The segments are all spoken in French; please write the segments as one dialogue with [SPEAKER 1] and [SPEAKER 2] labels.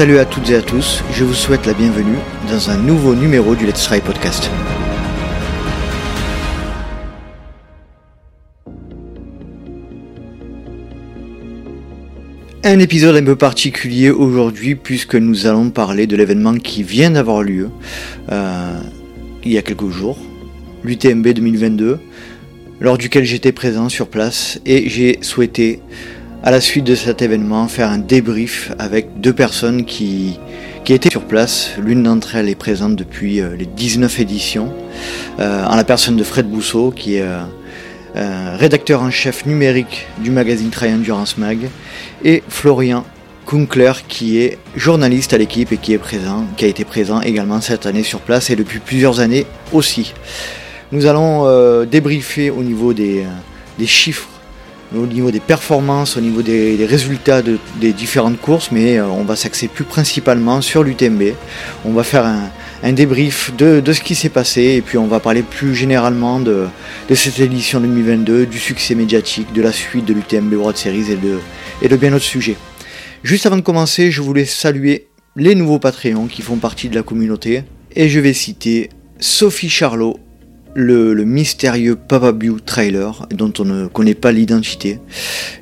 [SPEAKER 1] Salut à toutes et à tous, je vous souhaite la bienvenue dans un nouveau numéro du Let's Try Podcast. Un épisode un peu particulier aujourd'hui puisque nous allons parler de l'événement qui vient d'avoir lieu euh, il y a quelques jours, l'UTMB 2022, lors duquel j'étais présent sur place et j'ai souhaité à la suite de cet événement faire un débrief avec deux personnes qui, qui étaient sur place. L'une d'entre elles est présente depuis euh, les 19 éditions, euh, en la personne de Fred Bousseau qui est euh, rédacteur en chef numérique du magazine Trail Endurance Mag et Florian Kunkler qui est journaliste à l'équipe et qui est présent, qui a été présent également cette année sur place et depuis plusieurs années aussi. Nous allons débriefer au niveau des, des, chiffres, au niveau des performances, au niveau des, résultats de, des différentes courses, mais euh, on va s'axer plus principalement sur l'UTMB. On va faire un, débrief de, ce qui s'est passé et puis on va parler plus généralement de, de cette édition 2022, du succès médiatique, de la suite de l'UTMB World Series et de, et de bien d'autres sujets. Juste avant de commencer, je voulais saluer les nouveaux Patreons qui font partie de la communauté. Et je vais citer Sophie Charlot, le, mystérieux Papa View trailer dont on ne connaît pas l'identité,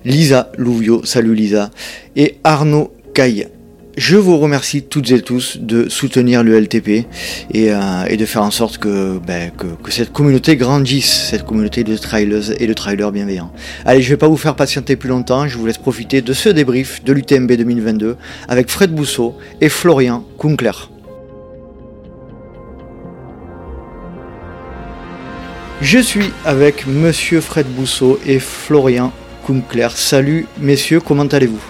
[SPEAKER 1] Lisa Louvio, salut Lisa, et Arnaud Caille. Je vous remercie toutes et tous de soutenir le LTP et, euh, et de faire en sorte que, ben, que, que, cette communauté grandisse, cette communauté de trailers et de trailers bienveillants. Allez, je vais pas vous faire patienter plus longtemps, je vous laisse profiter de ce débrief de l'UTMB 2022 avec Fred Bousseau et Florian Kunkler. Je suis avec Monsieur Fred Bousseau et Florian Kunkler. Salut messieurs, comment allez-vous?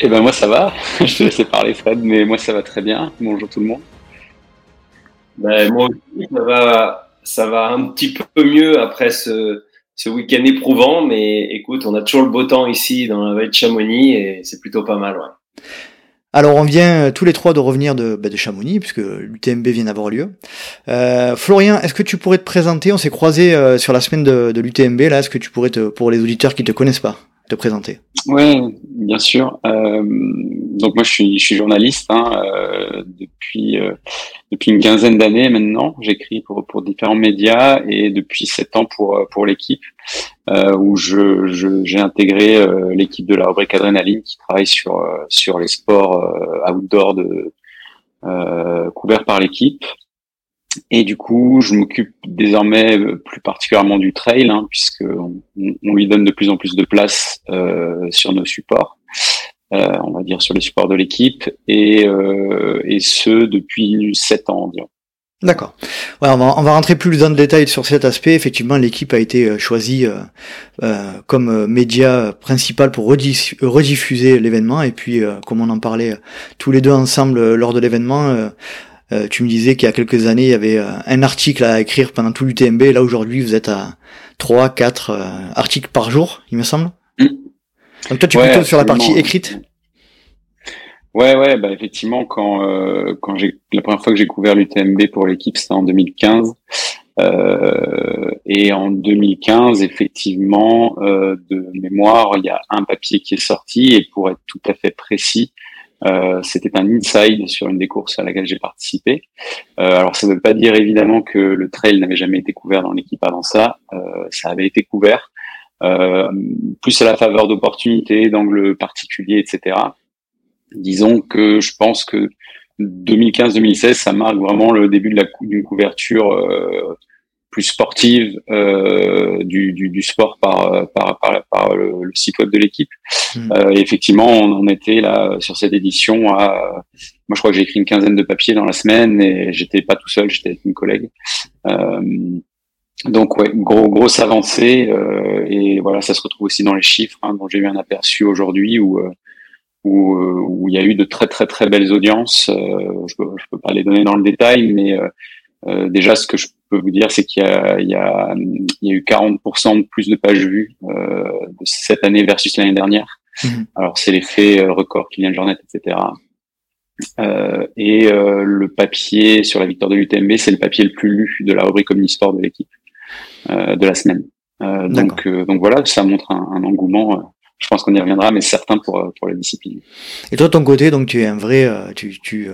[SPEAKER 2] Eh ben moi ça va, je te laisse parler Fred, mais moi ça va très bien. Bonjour tout le monde.
[SPEAKER 3] Ben, moi aussi ça va, ça va un petit peu mieux après ce, ce week-end éprouvant, mais écoute, on a toujours le beau temps ici dans la vallée de Chamonix et c'est plutôt pas mal. Ouais.
[SPEAKER 1] Alors on vient tous les trois de revenir de, bah, de Chamonix puisque l'UTMB vient d'avoir lieu. Euh, Florian, est-ce que tu pourrais te présenter? On s'est croisé euh, sur la semaine de, de l'UTMB là. Est-ce que tu pourrais te, pour les auditeurs qui te connaissent pas, te présenter?
[SPEAKER 2] Ouais, bien sûr. Euh, donc moi je suis, je suis journaliste hein, euh, depuis euh, depuis une quinzaine d'années maintenant. J'écris pour pour différents médias et depuis sept ans pour pour l'équipe euh, où je j'ai intégré euh, l'équipe de la rubrique Adrénaline qui travaille sur sur les sports outdoor de couverts par l'équipe. Et du coup, je m'occupe désormais euh, plus particulièrement du trail, hein, puisque on, on, lui donne de plus en plus de place euh, sur nos supports, euh, on va dire sur les supports de l'équipe, et, euh, et ce depuis sept ans environ.
[SPEAKER 1] D'accord. Ouais, on, va, on va rentrer plus dans le détail sur cet aspect. Effectivement, l'équipe a été euh, choisie euh, euh, comme média principal pour rediffuser l'événement. Et puis, comme on en parlait tous les deux ensemble lors de l'événement, euh, tu me disais qu'il y a quelques années, il y avait euh, un article à écrire pendant tout l'UTMB. Là, aujourd'hui, vous êtes à 3, 4 euh, articles par jour, il me semble. Donc toi, tu es ouais, plutôt sur la partie écrite
[SPEAKER 2] Ouais, ouais, bah effectivement, quand euh, quand j'ai la première fois que j'ai couvert l'UTMB pour l'équipe, c'était en 2015. Euh, et en 2015, effectivement, euh, de mémoire, il y a un papier qui est sorti. Et pour être tout à fait précis, euh, c'était un inside sur une des courses à laquelle j'ai participé. Euh, alors ça ne veut pas dire évidemment que le trail n'avait jamais été couvert dans l'équipe avant ça. Euh, ça avait été couvert, plus à la faveur d'opportunités, d'angles particuliers, etc. Disons que je pense que 2015-2016, ça marque vraiment le début de la d'une couverture euh, plus sportive euh, du, du, du, sport par, par, par, par le, le, site web de l'équipe. Mmh. Euh, effectivement, on, on, était là sur cette édition à. Moi, je crois que j'ai écrit une quinzaine de papiers dans la semaine et j'étais pas tout seul, j'étais avec une collègue. Euh, donc ouais, gros, grosse avancée euh, et voilà, ça se retrouve aussi dans les chiffres hein, dont j'ai eu un aperçu aujourd'hui où euh, où, euh, où il y a eu de très très très belles audiences. je peux, je peux pas les donner dans le détail, mais euh, déjà, ce que je peux vous dire, c'est qu'il y a, il y, a, il y a eu 40% de plus de pages vues euh, de cette année versus l'année dernière. Mmh. Alors, c'est l'effet euh, record Kylian Jornet, etc. Euh, et euh, le papier sur la victoire de l'UTMB, c'est le papier le plus lu de la rubrique Omnisport de l'équipe euh, de la semaine. donc, donc voilà, ça montre un, un engouement je pense qu'on y reviendra, mais certain pour pour les disciplines.
[SPEAKER 1] Et toi, de ton côté, donc tu es un vrai, tu tu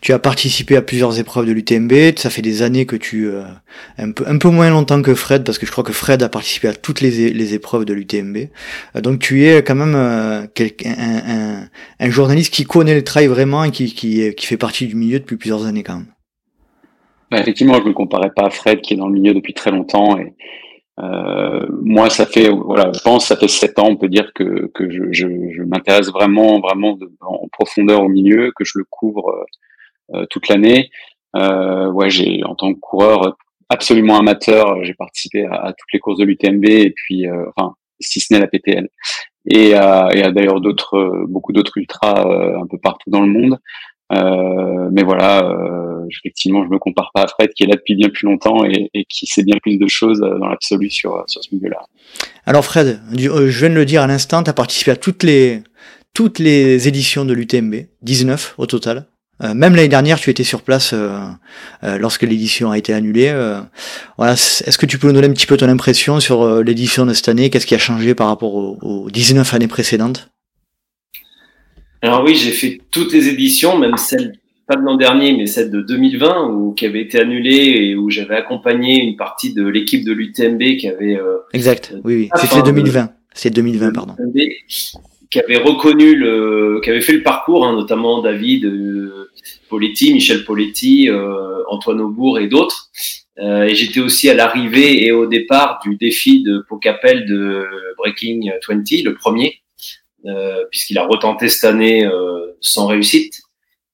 [SPEAKER 1] tu as participé à plusieurs épreuves de l'UTMB. Ça fait des années que tu un peu un peu moins longtemps que Fred, parce que je crois que Fred a participé à toutes les les épreuves de l'UTMB. donc tu es quand même un, un, un, journaliste qui connaît le trail vraiment et qui qui qui fait partie du milieu depuis plusieurs années quand même.
[SPEAKER 2] Bah, effectivement, je ne me comparais pas à Fred qui est dans le milieu depuis très longtemps. Et euh, moi, ça fait, voilà, je pense, ça fait sept ans, on peut dire que, que je, je, je m'intéresse vraiment, vraiment en profondeur au milieu, que je le couvre euh, toute l'année. Euh, ouais, j'ai en tant que coureur absolument amateur, j'ai participé à, toutes les courses de l'UTMB et puis, euh, enfin, si ce n'est la PTL et à, et à d'ailleurs d'autres, beaucoup d'autres ultras euh, un peu partout dans le monde. Euh, mais voilà, euh, effectivement, je me compare pas à Fred qui est là depuis bien plus longtemps et, et qui sait bien plus de choses euh, dans l'absolu sur, sur ce milieu-là.
[SPEAKER 1] Alors Fred, je viens de le dire à l'instant, tu as participé à toutes les, toutes les éditions de l'UTMB, 19 au total. Euh, même l'année dernière, tu étais sur place euh, lorsque l'édition a été annulée. voilà, est-ce que tu peux nous donner un petit peu ton impression sur l'édition de cette année? Qu'est-ce qui a changé par rapport aux, aux 19 années précédentes?
[SPEAKER 3] Alors oui, j'ai fait toutes les éditions, même celle pas de l'an dernier, mais celle de 2020, où, qui avait été annulée et où j'avais accompagné une partie de l'équipe de l'UTMB qui avait. Euh,
[SPEAKER 1] exact. Oui, oui. C'était 2020. C'est 2020, pardon.
[SPEAKER 3] Qui avait reconnu le, qui avait fait le parcours, hein, notamment David euh, Poletti, Michel Poletti, euh, Antoine Aubourg et d'autres. Euh, et j'étais aussi à l'arrivée et au départ du défi de Pocapel de Breaking 20, le premier euh, puisqu'il a retenté cette année euh, sans réussite.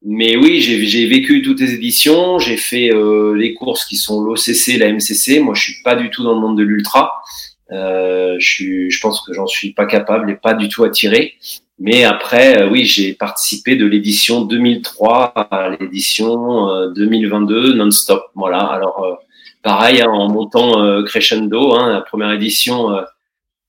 [SPEAKER 3] Mais oui, j'ai vécu toutes les éditions, j'ai fait euh, les courses qui sont l'OCC, la MCC. Moi, je suis pas du tout dans le monde de l'ultra. Euh, je, je pense que j'en suis pas capable et pas du tout attiré. Mais après, oui, j'ai participé de l'édition 2003 à l'édition 2022 non-stop. Voilà. Alors, pareil, hein, en montant crescendo, hein, la première édition,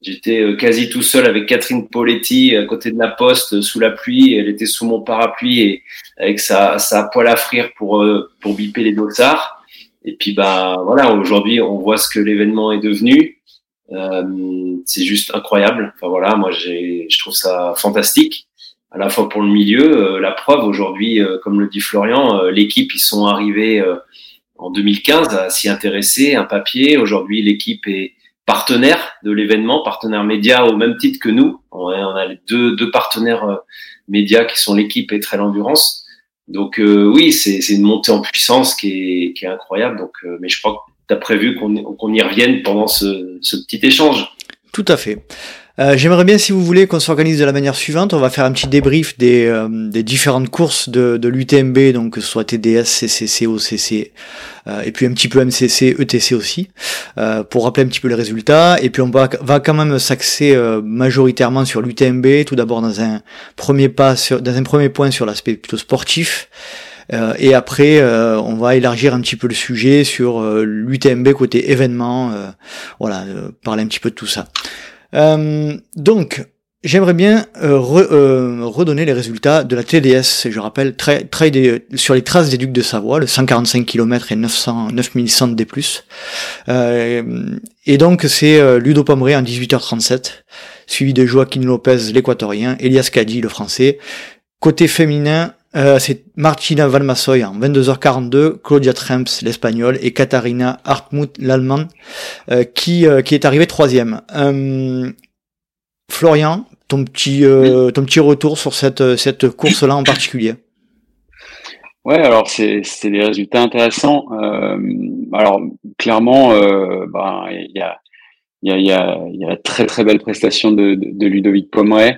[SPEAKER 3] J'étais euh, quasi tout seul avec Catherine Poletti à côté de la poste sous la pluie. Elle était sous mon parapluie et avec sa, sa poêle à frire pour, euh, pour biper les dossards. Et puis bah voilà, aujourd'hui on voit ce que l'événement est devenu. Euh, c'est juste incroyable. Enfin voilà, moi j'ai, je trouve ça fantastique. À la fois pour le milieu, euh, la preuve aujourd'hui, comme le dit Florian, l'équipe ils sont arrivés en 2015 à s'y intéresser, un papier. Aujourd'hui l'équipe est partenaire de l'événement, partenaire média au même titre que nous. On a deux, deux partenaires euh, médias qui sont l'équipe et Trail Endurance. Donc euh, oui, c'est une montée en puissance qui est, qui est incroyable. Donc, euh, mais je crois que tu as prévu qu'on qu'on y revienne pendant ce, ce petit échange.
[SPEAKER 1] Tout à fait. Euh, j'aimerais bien, si vous voulez, qu'on s'organise de la manière suivante. On va faire un petit débrief des, euh, des différentes courses de, de l'UTMB, donc que ce soit TDS, CCC, OCC, euh, et puis un petit peu MCC, ETC aussi, pour rappeler un petit peu les résultats. Et puis on va, va quand même s'axer majoritairement sur l'UTMB, tout d'abord dans un premier pas, sur, dans un premier point sur l'aspect plutôt sportif. et après, on va élargir un petit peu le sujet sur l'UTMB côté événement, voilà, parler un petit peu de tout ça. Euh, donc, j'aimerais bien euh, euh, redonner les résultats de la TDS. Je rappelle, très, très des, sur les traces des Ducs de Savoie, le 145 km et 900, 9100 D+. Euh, et donc, c'est Ludo Pomeré en 18h37, suivi de Joaquin Lopez, l'équatorien, Elias Cadi, le français. Côté féminin, euh, c'est Martina Valmasoy en 22h42, Claudia Tremps, l'espagnol, et Katharina Hartmut, l'allemande, euh, qui, euh, qui est arrivée troisième. Florian, ton petit, ton petit retour sur cette, cette course-là en particulier?
[SPEAKER 2] Ouais, alors c'est c'est des résultats intéressants. alors clairement, bah, il y a il y a, y, a, y a la très très belle prestation de, de, de Ludovic Pomeray.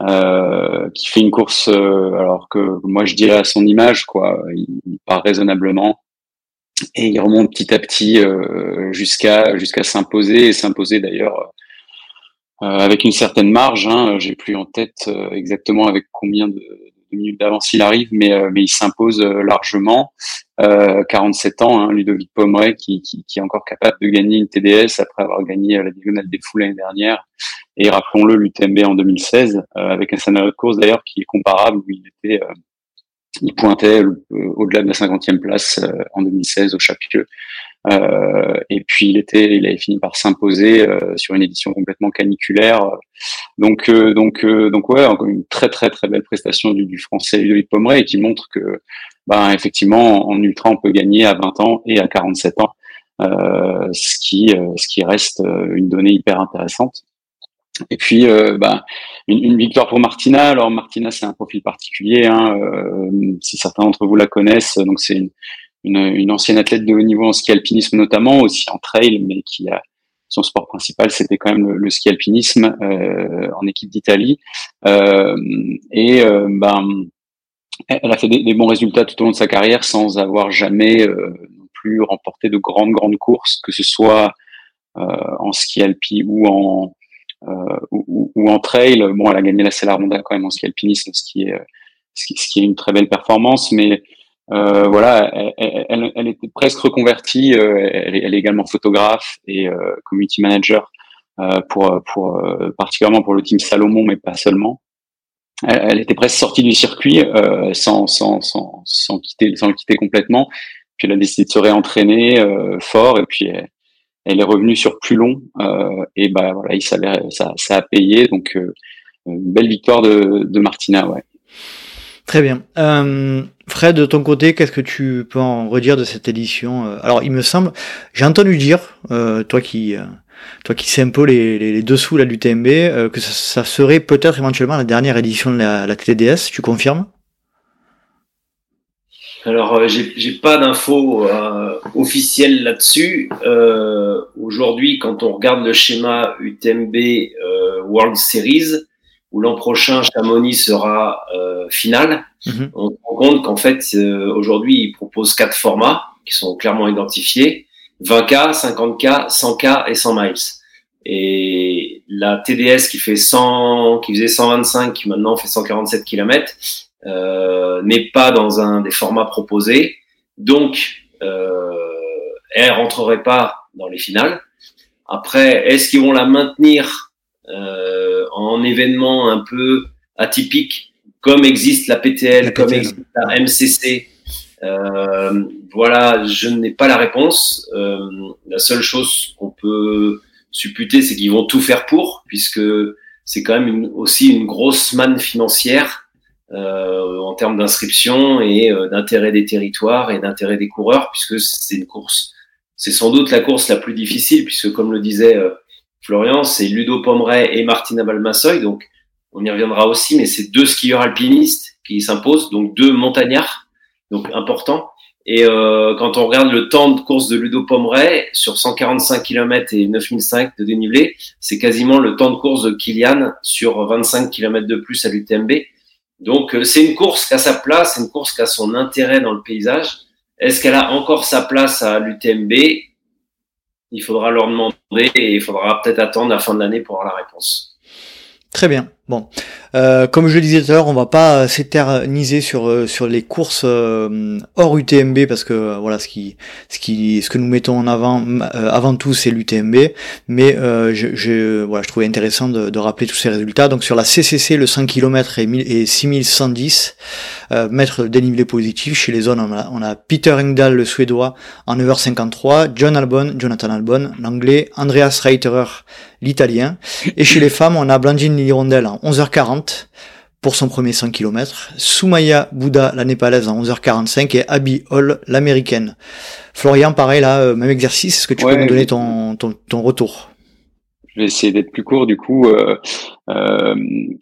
[SPEAKER 2] Euh, qui fait une course euh, alors que moi je dirais à son image quoi il, part raisonnablement et il remonte petit à petit euh, jusqu'à jusqu'à s'imposer et s'imposer d'ailleurs avec une certaine marge hein, j'ai plus en tête exactement avec combien de, minutes d'avance il arrive, mais, euh, mais il s'impose largement. 47 euh, ans, hein, Ludovic Pomeray, qui, qui, qui, est encore capable de gagner une TDS après avoir gagné la Diagonale des Fous l'année dernière. Et rappelons-le, l'UTMB en 2016, avec un scénario de course d'ailleurs qui est comparable, où il était il pointait au-delà de la 50e place en 2016 au Chapieux. et puis il était, il avait fini par s'imposer sur une édition complètement caniculaire. Donc donc donc ouais, une très très très belle prestation du, du français Ludovic Pomeray qui montre que ben effectivement en ultra on peut gagner à 20 ans et à 47 ans. Euh, ce qui ce qui reste une donnée hyper intéressante. Et puis, euh, bah, une, victoire pour Martina. Alors Martina, c'est un profil particulier. Hein, euh, si certains d'entre vous la connaissent, donc c'est une, une, une, ancienne athlète de haut niveau en ski alpinisme notamment, aussi en trail, mais qui a son sport principal, c'était quand même le, ski alpinisme euh, en équipe d'Italie. Euh, et ben, elle a fait des, des, bons résultats tout au long de sa carrière sans avoir jamais non plus remporté de grandes grandes courses, que ce soit en ski alpi ou en euh, ou, ou, en trail. Bon, elle a gagné la Sella Ronda quand même en ski alpinisme, ce qui est, ce qui, ce qui est une très belle performance, mais euh, voilà, elle, elle, elle, était presque reconvertie. Euh, elle, elle, est également photographe et euh, community manager euh, pour, pour particulièrement pour le team Salomon, mais pas seulement. Elle, était presque sortie du circuit sans, sans, sans, sans, quitter, sans le quitter complètement. Puis elle a décidé de se réentraîner fort et puis est revenue sur plus long euh, et bah voilà, il s'avère ça, a payé donc euh, une belle victoire de, de Martina, ouais.
[SPEAKER 1] Très bien. Euh, Fred, de ton côté, qu'est-ce que tu peux en redire de cette édition Alors, il me semble, j'ai entendu dire, euh, toi qui, euh, toi qui sais un peu les, les, les dessous là du TMB, euh, que ça, ça serait peut-être éventuellement la dernière édition de la, la TDS. Tu confirmes?
[SPEAKER 3] Alors, euh, j'ai pas d'infos euh, officielles là-dessus. Euh, Aujourd'hui, quand on regarde le schéma UTMB euh, World Series, où l'an prochain Chamonix sera euh, final, mhm. on se rend compte qu'en fait, euh, aujourd'hui, ils proposent quatre formats qui sont clairement identifiés 20K, 50K, 100K et 100 miles. Et la TDS qui fait 100, qui faisait 125, qui maintenant fait 147 km, n'est pas dans un des formats proposés, donc euh, elle rentrerait pas dans les finales. Après, est-ce qu'ils vont la maintenir euh, en événement un peu atypique, comme existe la PTL, comme existe la MCC euh, Voilà, je n'ai pas la réponse. Euh, la seule chose qu'on peut supputer, c'est qu'ils vont tout faire pour, puisque c'est quand même une, aussi une grosse manne financière euh, en termes d'inscription et euh, d'intérêt des territoires et d'intérêt des coureurs, puisque c'est une course, c'est sans doute la course la plus difficile, puisque comme le disait euh, Florian, c'est Ludo Pomeray et Martina Balmassoy, donc on y reviendra aussi, mais c'est deux skieurs alpinistes qui s'imposent, donc deux montagnards, donc important. Et euh, quand on regarde le temps de course de Ludo Pomeray sur 145 km et 9005 de dénivelé, c'est quasiment le temps de course de Kilian sur 25 km de plus à l'UTMB. Donc euh, c'est une course qui a sa place, une course qui a son intérêt dans le paysage. Est-ce qu'elle a encore sa place à l'UTMB Il faudra leur demander et il faudra peut-être attendre la fin de l'année pour avoir la réponse.
[SPEAKER 1] Très bien. Bon, euh, comme je le disais tout à l'heure, on va pas s'éterniser sur euh, sur les courses euh, hors UTMB parce que euh, voilà ce qui ce qui ce que nous mettons en avant avant tout c'est l'UTMB, mais je, je, voilà je trouvais intéressant de, rappeler tous ces résultats. Donc sur la CCC le 5 km et, et 6110 mètres de dénivelé positif chez les zones on a, on a Peter Engdahl le suédois en 9h53, John Albon, Jonathan Albon, l'anglais, Andreas Reiterer l'italien, et chez les femmes on a Blandine Lirondelle en 11h40 pour son premier 100 km, Soumaya Bouddha, la népalaise, en 11h45, et Abby Hall, l'américaine. Florian, pareil, là, euh, même exercice, est-ce que tu peux nous donner ton, ton, ton, retour?
[SPEAKER 2] Je vais essayer d'être plus court, du coup. Euh, euh,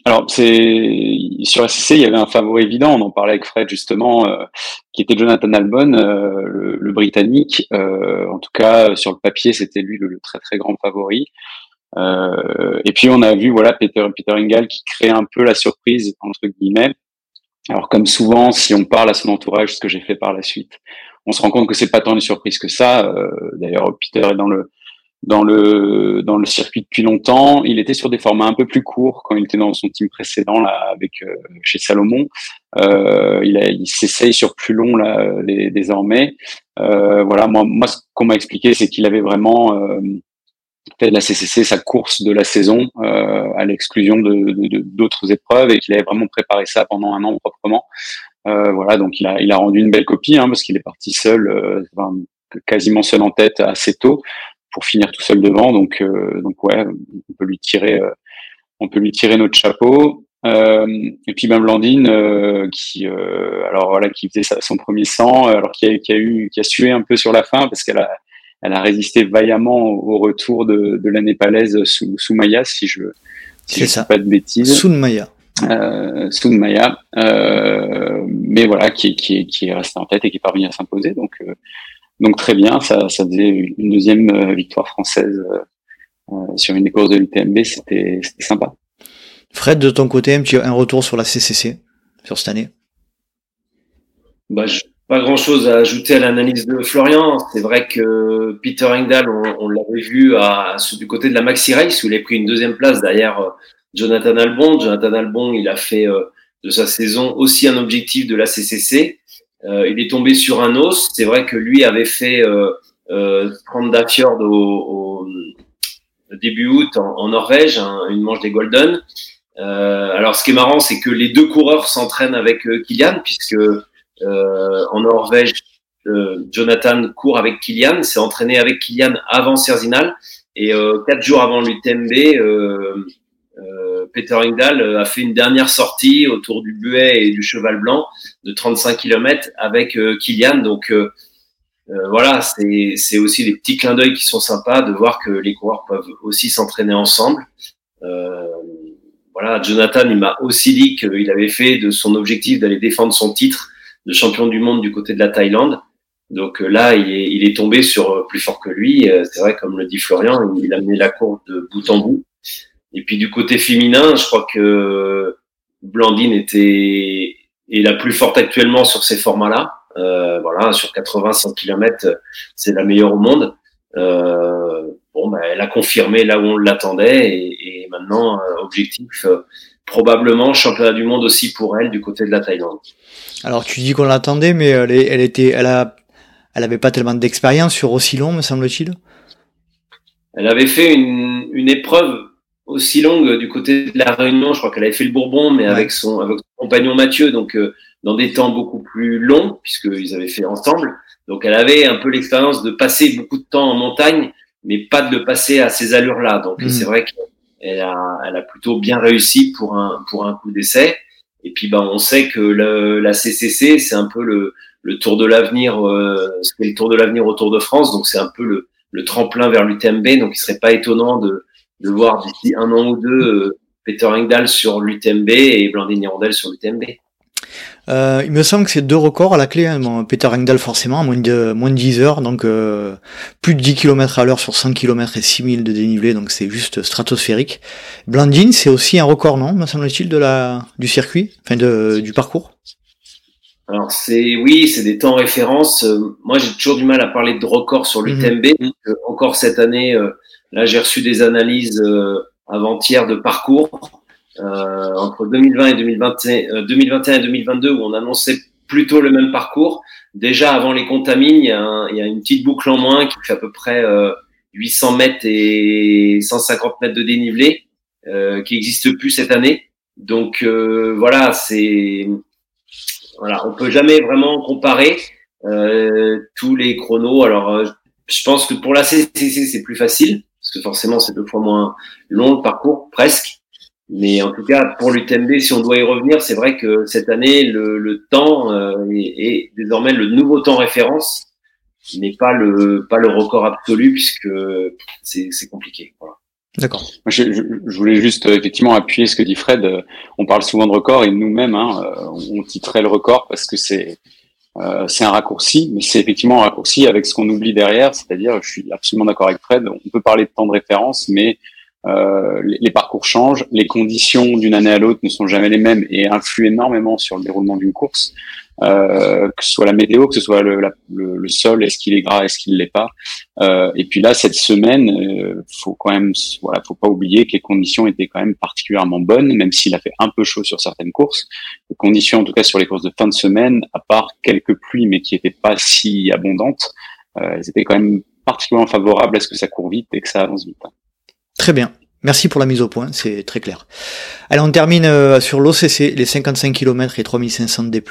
[SPEAKER 2] alors, c'est sur SCC, il y avait un favori évident, on en parlait avec Fred, justement, euh, qui était Jonathan Albon, le, le, Britannique. en tout cas, sur le papier, c'était lui le, le, très, très grand favori. Euh, et puis on a vu voilà Peter Peter Engel qui crée un peu la surprise entre guillemets. Alors comme souvent, si on parle à son entourage, ce que j'ai fait par la suite, on se rend compte que c'est pas tant une surprise que ça. Euh, D'ailleurs, Peter est dans le dans le dans le circuit depuis longtemps. Il était sur des formats un peu plus courts quand il était dans son team précédent là avec euh, chez Salomon. Euh, il, il s'essaye sur plus long là désormais. Euh, voilà, moi moi ce qu'on m'a expliqué c'est qu'il avait vraiment fait de la CCC sa course de la saison euh, à l'exclusion de d'autres épreuves et qu'il avait vraiment préparé ça pendant un an proprement. Euh, voilà, donc il a, il a rendu une belle copie hein, parce qu'il est parti seul, euh, quasiment seul en tête assez tôt pour finir tout seul devant. Donc, donc ouais, on peut lui tirer, on peut lui tirer notre chapeau. et puis ben Blandine, qui alors voilà, qui faisait son premier sang, alors qui a, qui a eu, qui a sué un peu sur la fin parce qu'elle a elle a résisté vaillamment au retour de, de la népalaise sous, sous Maya, si je si je ça. pas de bêtises.
[SPEAKER 1] Sous Maya.
[SPEAKER 2] Euh, Maya, euh, mais voilà, qui, qui, qui est resté en tête et qui est parvenu à s'imposer. Donc, euh, donc très bien, ça, ça faisait une deuxième euh, victoire française euh, sur une des courses de l'UTMB, c'était sympa.
[SPEAKER 1] Fred, de ton côté, un, petit, un retour sur la CCC sur cette année?
[SPEAKER 3] Bah, je pas grand chose à ajouter à l'analyse de Florian. C'est vrai que Peter Engdahl, on, l'avait vu du côté de la Maxi Race où il a pris une deuxième place derrière euh, Jonathan Albon. Jonathan Albon, il a fait euh, de sa saison aussi un objectif de la CCC. Euh, il est tombé sur un os. C'est vrai que lui avait fait euh, euh, Fjord au, début août en, Norvège, une manche des Golden. Euh, alors, ce qui est marrant, c'est que les deux coureurs s'entraînent avec Kylian, puisque en Norvège, euh, Jonathan court avec Kylian, s'est entraîné avec Kylian avant Serzinal et euh, quatre jours avant l'UTMB, Peter Engdahl a fait une dernière sortie autour du Buet et du Cheval Blanc de 35 km avec Kylian. Donc voilà, c'est aussi des petits clins d'œil qui sont sympas de voir que les coureurs peuvent aussi s'entraîner ensemble. voilà, Jonathan, il m'a aussi dit qu'il avait fait de son objectif d'aller défendre son titre de champion du monde du côté de la Thaïlande. Donc euh, là, il est, il est tombé sur euh, plus fort que lui. Euh, c'est vrai, comme le dit Florian, il a mené la course de bout en bout. Et puis du côté féminin, je crois que Blandine était est la plus forte actuellement sur ces formats-là. Euh, voilà, sur 80-100 km, c'est la meilleure au monde. Euh, bon, bah, elle a confirmé là où on l'attendait et, et, maintenant objectif probablement championnat du monde aussi pour elle du côté de la Thaïlande.
[SPEAKER 1] Alors tu dis qu'on l'attendait, mais elle, elle, était, elle a, elle avait pas tellement d'expérience sur aussi long, me semble-t-il.
[SPEAKER 3] Elle avait fait une, une, épreuve aussi longue du côté de la Réunion. Je crois qu'elle avait fait le Bourbon, mais avec son, avec son compagnon Mathieu, donc euh, dans des temps beaucoup plus longs puisqu'ils avaient fait ensemble. Donc elle avait un peu l'expérience de passer beaucoup de temps en montagne, mais pas de le passer à ces allures-là. Donc mmh. c'est vrai qu'elle a, elle a plutôt bien réussi pour un, pour un coup d'essai. Et puis, ben, on sait que la CCC, c'est un peu le, tour de l'avenir, euh, le tour de l'avenir au Tour de France. Donc, c'est un peu le, tremplin vers l'UTMB. Donc, il serait pas étonnant de, de voir d'ici un an ou deux euh, Peter Engdahl sur l'UTMB et Blandine Hirondelle sur l'UTMB.
[SPEAKER 1] Euh, il me semble que c'est deux records à la clé. Hein. Peter Engdahl forcément, moins de, moins de 10 heures, donc euh, plus de 10 km à l'heure sur 100 km et 6000 de dénivelé, donc c'est juste stratosphérique. Blandine, c'est aussi un record, non, me semble-t-il, de la du circuit, enfin de, du parcours?
[SPEAKER 3] Alors c'est oui, c'est des temps référence. Euh, moi, j'ai toujours du mal à parler de record sur l'UTMB. Mhm. encore cette année, là, j'ai reçu des analyses avant-hier de parcours euh, entre 2020 et 2021, 2021 euh, et 2022 où on annonçait plutôt le même parcours. Déjà avant les contamines, il y, a il y a une petite boucle en moins qui fait à peu près 800 euh, mètres et 150 mètres de dénivelé euh, qui n'existe plus cette année. Donc euh, voilà, c'est voilà, on peut jamais vraiment comparer euh, tous les chronos. Alors je pense que pour la CCC c'est plus facile parce que forcément c'est deux fois moins long le parcours presque. Mais en tout cas, pour l'UTMB, si on doit y revenir, c'est vrai que cette année, le, le temps euh, est, est, désormais le nouveau temps référence, n'est pas le pas le record absolu puisque c'est compliqué. Voilà.
[SPEAKER 1] D'accord.
[SPEAKER 2] Je, je, je, voulais juste euh, effectivement appuyer ce que dit Fred. Euh, on parle souvent de record et nous-mêmes, hein, on titrait le record parce que c'est euh, c'est un raccourci, mais c'est effectivement un raccourci avec ce qu'on oublie derrière. C'est-à-dire, je suis absolument d'accord avec Fred. On peut parler de temps de référence, mais euh, les, parcours changent, les conditions d'une année à l'autre ne sont jamais les mêmes et influent énormément sur le déroulement d'une course. Euh, que ce soit la météo, que ce soit le, le, le sol, est-ce qu'il est gras, est-ce qu'il l'est pas? Euh, et puis là, cette semaine, euh, faut quand même, voilà, faut pas oublier que les conditions étaient quand même particulièrement bonnes, même s'il a fait un peu chaud sur certaines courses. Les conditions, en tout cas sur les courses de fin de semaine, à part quelques pluies, mais qui n'étaient pas si abondantes, euh, elles étaient quand même particulièrement favorables à ce que ça court vite et que ça avance vite.
[SPEAKER 1] Très bien. Merci pour la mise au point, c'est très clair. Allez, on termine euh, sur l'OCC, les 55 km et 3500 D+.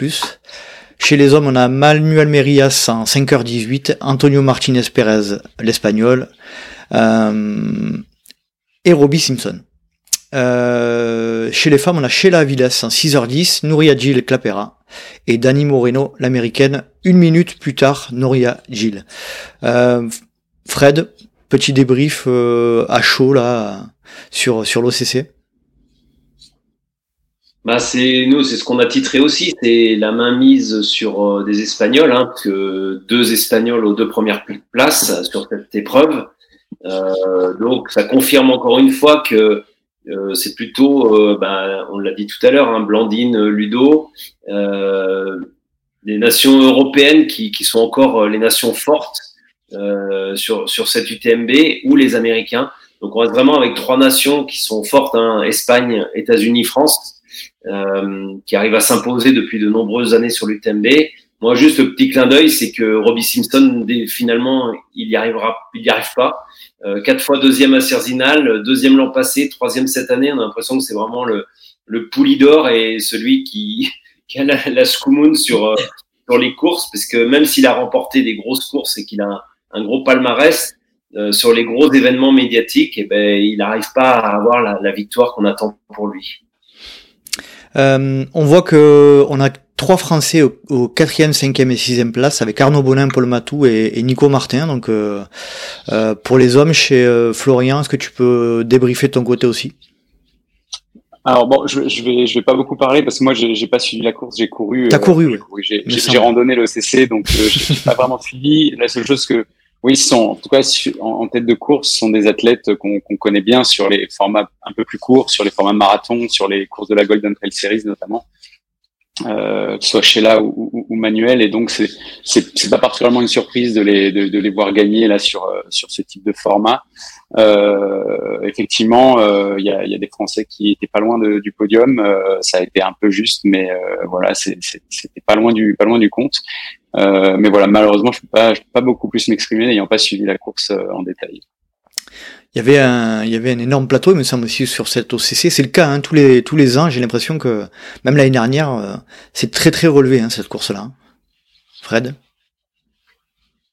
[SPEAKER 1] Chez les hommes, on a Manuel Merias en 5h18, Antonio Martinez Perez, l'espagnol, euh, et Robbie Simpson. Euh, chez les femmes, on a Sheila Villas en 6h10, Nouria Gilles Clapera et Dani Moreno, l'américaine, une minute plus tard, Nouria Gilles. Euh, Fred, petit débrief à chaud là sur, sur l'OCC.
[SPEAKER 3] Bah c'est nous, c'est ce qu'on a titré aussi, c'est la main mise sur euh, des Espagnols, hein, que deux Espagnols aux deux premières places sur cette épreuve. Euh, donc ça confirme encore une fois que euh, c'est plutôt, euh, bah, on l'a dit tout à l'heure, hein, Blandine, Ludo, les nations européennes qui, sont encore les nations fortes sur sur cette UTMB ou les Américains. Donc on reste vraiment avec trois nations qui sont fortes, hein, Espagne, États-Unis, France euh, qui arrive à s'imposer depuis de nombreuses années sur l'UTMB. Moi, juste le petit clin d'œil, c'est que Robbie Simpson, finalement, il y arrivera, il y arrive pas. Euh, quatre fois deuxième à Cerzinal, deuxième l'an passé, troisième cette année. On a l'impression que c'est vraiment le, le d'or et celui qui, qui a la, la sur, euh, sur les courses, parce que même s'il a remporté des grosses courses et qu'il a un, gros palmarès, euh, sur les gros événements médiatiques, et eh ben, il n'arrive pas à avoir la, la victoire qu'on attend pour lui.
[SPEAKER 1] Euh, on voit que on a trois Français au, quatrième, cinquième et sixième place avec Arnaud Bonin, Paul Matou et, Nico Martin. Donc euh, euh, pour les hommes chez Florian, est-ce que tu peux débriefer de ton côté aussi?
[SPEAKER 2] Alors bon, je, je vais je vais pas beaucoup parler parce que moi j'ai pas suivi la course, j'ai couru.
[SPEAKER 1] T'as couru, oui.
[SPEAKER 2] J'ai randonné le CC, donc euh, j'ai pas vraiment suivi. La seule chose que oui, sont, en tout cas, en, tête de course, sont des athlètes qu'on connaît bien sur les formats un peu plus courts, sur les formats marathon, sur les courses de la Golden Trail Series notamment, euh, soit Sheila ou, ou, Manuel. Et donc, c'est c'est pas particulièrement une surprise de les de, les voir gagner là sur euh, sur ce type de format. Euh, effectivement, euh, il y, a, y, a, des Français qui étaient pas loin du podium. Euh, ça a été un peu juste, mais voilà, c'était pas loin du pas loin du compte. Mais voilà, malheureusement, je peux je peux pas beaucoup plus m'exprimer n'ayant pas suivi la course en détail.
[SPEAKER 1] Il y avait un, il y avait un énorme plateau, il me semble aussi sur cette OCC. C'est le cas hein, tous les tous les ans. J'ai l'impression que même l'année dernière, c'est très très relevé hein, cette course-là. Fred?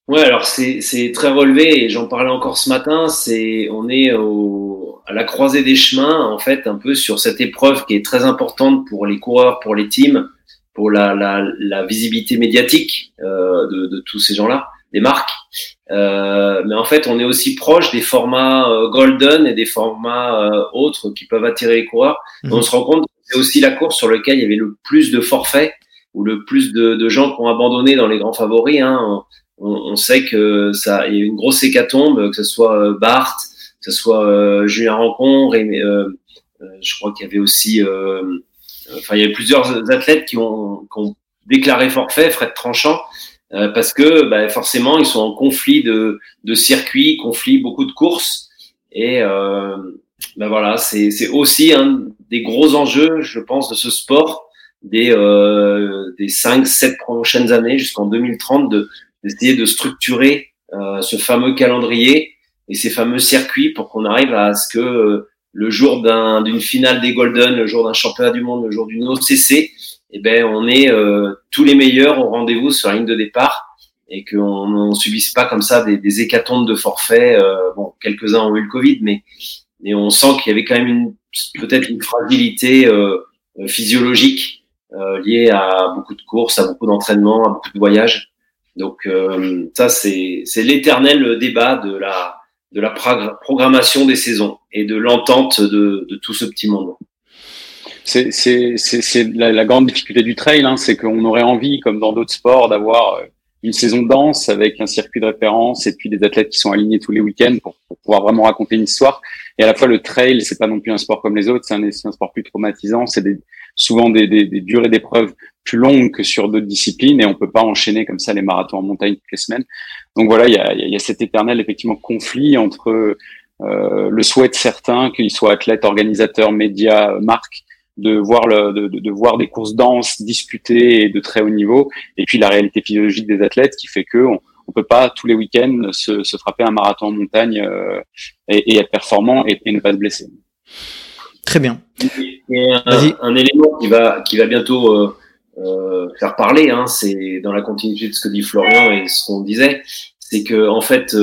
[SPEAKER 3] Ouais, alors c'est très relevé et j'en parlais encore ce matin. C'est on est au, à la croisée des chemins en fait, un peu sur cette épreuve qui est très importante pour les coureurs, pour les teams, pour la, la, la visibilité médiatique euh, de, de, tous ces gens-là, des marques. Euh, mais en fait, on est aussi proche des formats euh, golden et des formats euh, autres qui peuvent attirer les coureurs. Mmh. On se rend compte que c'est aussi la course sur laquelle il y avait le plus de forfaits ou le plus de, de gens qui ont abandonné dans les grands favoris. Hein on, sait que ça il y a une grosse hécatombe, que ce soit euh, Bart, que ce soit euh, Julien Rencontre, et euh, je crois qu'il y avait aussi, enfin il y avait plusieurs athlètes qui ont, qui ont déclaré forfait, Fred Tranchant, parce que bah, forcément ils sont en conflit de, de circuits, conflit beaucoup de courses, et euh, ben voilà, c'est aussi un des gros enjeux, je pense, de ce sport des euh, des cinq, sept prochaines années jusqu'en 2030 de d'essayer de structurer euh, ce fameux calendrier et ces fameux circuits pour qu'on arrive à ce que euh, le jour d'une finale des Golden, le jour d'un championnat du monde, le jour d'une OCC, eh ben on est euh, tous les meilleurs au rendez-vous sur la ligne de départ et qu'on ne subisse pas comme ça des, des hécatombes de forfaits. Euh, bon, quelques-uns ont eu le Covid, mais, on sent qu'il y avait quand même peut-être une fragilité euh, physiologique euh, liée à beaucoup de courses, à beaucoup d'entraînements, à beaucoup de voyages. Donc euh, ça, c'est l'éternel débat de la, de la programmation des saisons et de l'entente de, de, tout ce petit monde.
[SPEAKER 2] C'est la, la, grande difficulté du trail, hein, c'est qu'on aurait envie, comme dans d'autres sports, d'avoir euh, une saison dense avec un circuit de référence et puis des athlètes qui sont alignés tous les week-ends pour, pouvoir vraiment raconter une histoire. Et à la fois, le trail, c'est pas non plus un sport comme les autres, c'est un, sport plus traumatisant, c'est souvent des, des, des durées d'épreuves plus longue que sur d'autres disciplines et on peut pas enchaîner comme ça les marathons en montagne toutes les semaines. Donc voilà, il y a, y a, cet éternel effectivement conflit entre le souhait de certains, qu'ils soient athlètes, organisateurs, médias, marques, de voir le, de, de, voir des courses denses, disputées et de très haut niveau, et puis la réalité physiologique des athlètes qui fait que on, on peut pas tous les week-ends se, se, frapper un marathon en montagne euh, et, et, être performant et, et, ne pas se blesser.
[SPEAKER 1] Très bien.
[SPEAKER 3] Et un, un, élément qui va qui va bientôt euh, faire parler. Hein, c'est dans la continuité de ce que dit Florian et ce qu'on disait, c'est que en fait,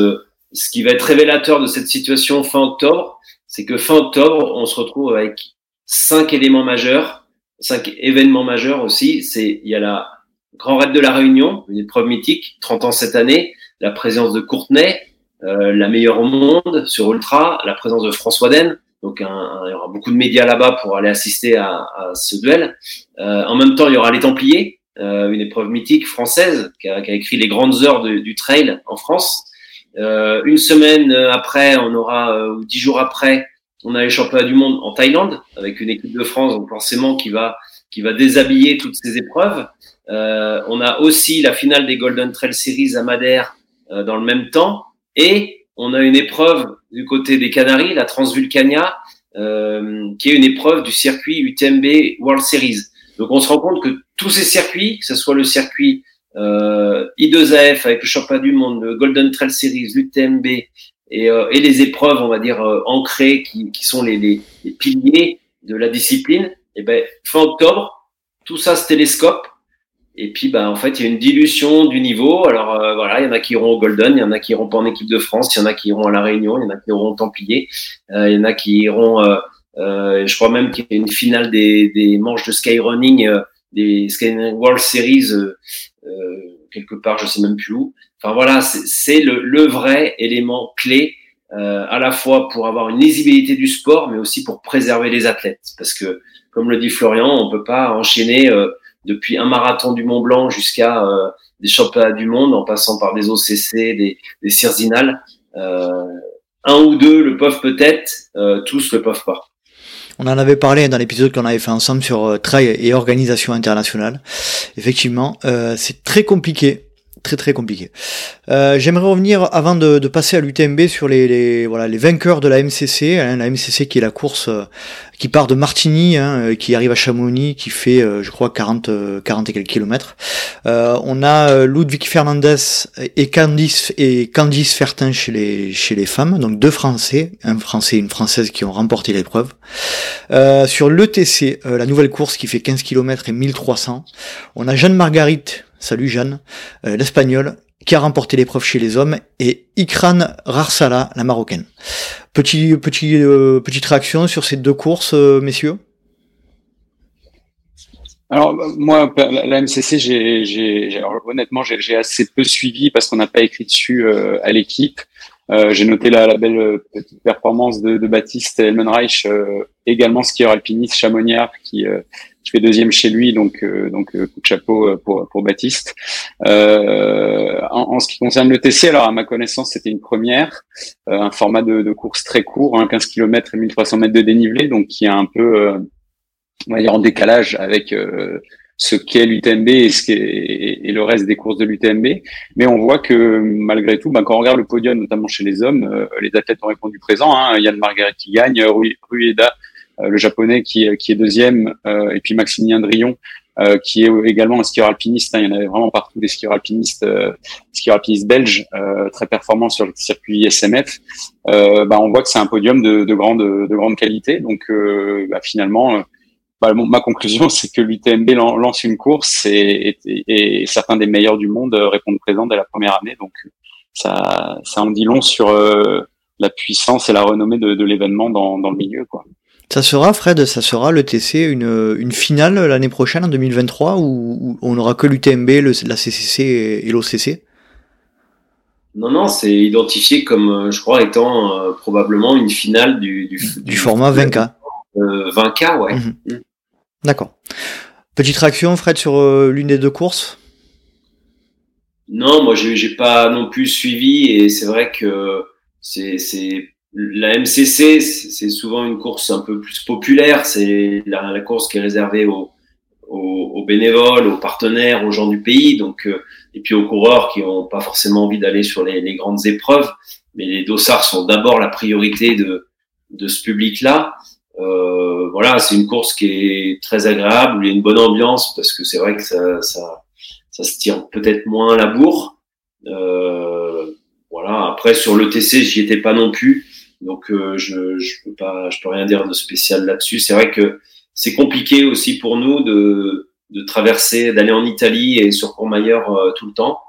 [SPEAKER 3] ce qui va être révélateur de cette situation fin octobre, c'est que fin octobre, on se retrouve avec cinq éléments majeurs, cinq événements majeurs aussi. C'est il y a la Grand Raid de la Réunion, une épreuve mythique, 30 ans cette année, la présence de Courtenay, euh, la meilleure au monde sur Ultra, la présence de François Den. Donc il y aura beaucoup de médias là-bas pour aller assister à, à ce duel. Euh, en même temps, il y aura les Templiers, euh, une épreuve mythique française qui a, qui a écrit les grandes heures du trail en France. Euh, une semaine après, on aura ou dix jours après, on a les championnats du monde en Thaïlande avec une équipe de France, donc forcément qui va qui va déshabiller toutes ces épreuves. Euh, on a aussi la finale des Golden Trail Series à Madère euh, dans le même temps. Et on a une épreuve du côté des Canaries, la Transvulcania, euh, qui est une épreuve du circuit UTMB World Series. Donc on se rend compte que tous ces circuits, que ce soit le circuit euh, I2AF avec le championnat du monde, le Golden Trail Series, l'UTMB et, euh, et, les épreuves, on va dire, ancrées qui, qui sont les, les, les, piliers de la discipline, et ben fin octobre, tout ça se télescope et puis, bah, en fait, il y a une dilution du niveau. Alors, euh, voilà, il y en a qui iront au Golden, il y en a qui iront pas en équipe de France, il y en a qui iront à La Réunion, il y en a qui iront au Templier, euh, il y en a qui iront, euh, euh je crois même qu'il y a une finale des, des manches de skyrunning, des Skyrunning World Series, quelque part, je sais même plus où. Enfin, voilà, c'est le, le, vrai élément clé, à la fois pour avoir une lisibilité du sport, mais aussi pour préserver les athlètes. Parce que, comme le dit Florian, on peut pas enchaîner depuis un marathon du Mont Blanc jusqu'à euh, des championnats du monde, en passant par des OCC, des, des. Euh, un ou deux le peuvent peut-être, euh, tous le peuvent pas.
[SPEAKER 1] On en avait parlé dans l'épisode qu'on avait fait ensemble sur trail et organisation internationale. Effectivement, c'est très compliqué très très compliqué. Euh, J'aimerais revenir avant de, de passer à l'UTMB sur les, les, voilà les vainqueurs de la MCC, hein, la MCC qui est la course euh, qui part de Martigny, hein, euh, qui arrive à Chamonix, qui fait euh, je crois 40 40 et quelques kilomètres. on a Ludwig Fernandez et Candice et Candice Fertin chez les chez les femmes, donc deux Français, un Français et une Française qui ont remporté l'épreuve. sur l'ETC, la nouvelle course qui fait 15 km et 1300, on a Jeanne Marguerite salut Jeanne, euh, l'espagnole, qui a remporté l'épreuve chez les hommes, et Ikran Rarsala, la marocaine. Petit, petit, euh, petite réaction sur ces deux courses, euh, messieurs?
[SPEAKER 2] Alors moi, la MCC, honnêtement, j'ai assez peu suivi parce qu'on n'a pas écrit dessus à l'équipe. j'ai noté la, belle petite performance de, Baptiste Elmenreich, également skieur alpiniste Chamoniard, qui je fais deuxième chez lui, donc euh, donc euh, coup de chapeau euh, pour pour Baptiste. Euh, en, en, ce qui concerne le TC, alors à ma connaissance, c'était une première, un format de, de, course très court, hein, 15 km et 1300 mètres de dénivelé, donc qui est un peu, on va dire en décalage avec ce qu'est l'UTMB et, ce et, le reste des courses de l'UTMB. Mais on voit que malgré tout, ben, quand on regarde le podium, notamment chez les hommes, les athlètes ont répondu présent. Hein. Yann Margaret qui gagne, Rueda euh, le japonais qui, qui est deuxième, euh, et puis Maximilien Drion, euh, qui est également un skieur alpiniste. Hein, il y en avait vraiment partout des skieurs alpinistes, euh, skieurs alpinistes belges euh, très performants sur le circuit SMF. bah, on voit que c'est un podium de, de, grande de grande qualité. Donc bah, finalement, bah, ma conclusion, c'est que l'UTMB lance une course et, et, et, certains des meilleurs du monde répondent présent dès la première année. Donc ça, ça en dit long sur la puissance et la renommée de, de l'événement dans, dans le milieu, quoi.
[SPEAKER 1] Ça sera, Fred, ça sera le TC une, une finale l'année prochaine, en 2023, où, on n'aura que l'UTMB, la CCC et l'OCC
[SPEAKER 3] Non, non, c'est identifié comme, euh, je crois, étant euh, probablement une finale du,
[SPEAKER 1] du, du, format 20K.
[SPEAKER 3] 20K, ouais. Mhm. Mm.
[SPEAKER 1] D'accord. Petite réaction, Fred, sur euh, l'une des deux courses?
[SPEAKER 3] Non, moi, j'ai pas non plus suivi, et c'est vrai que c'est la MCC, c'est souvent une course un peu plus populaire. C'est la, course qui est réservée aux, aux, bénévoles, aux partenaires, aux gens du pays, donc euh, et puis aux coureurs qui n'ont pas forcément envie d'aller sur les, les, grandes épreuves. Mais les dossards sont d'abord la priorité de, de ce public-là. Euh, voilà, c'est une course qui est très agréable, il y a une bonne ambiance parce que c'est vrai que ça, ça, ça se tire peut-être moins à la bourre. Euh, voilà. Après sur le TC, j'y étais pas non plus. Donc euh, je je peux pas je peux rien dire de spécial là-dessus. C'est vrai que c'est compliqué aussi pour nous de traverser, d'aller en Italie et sur Courmayeur euh, tout le temps.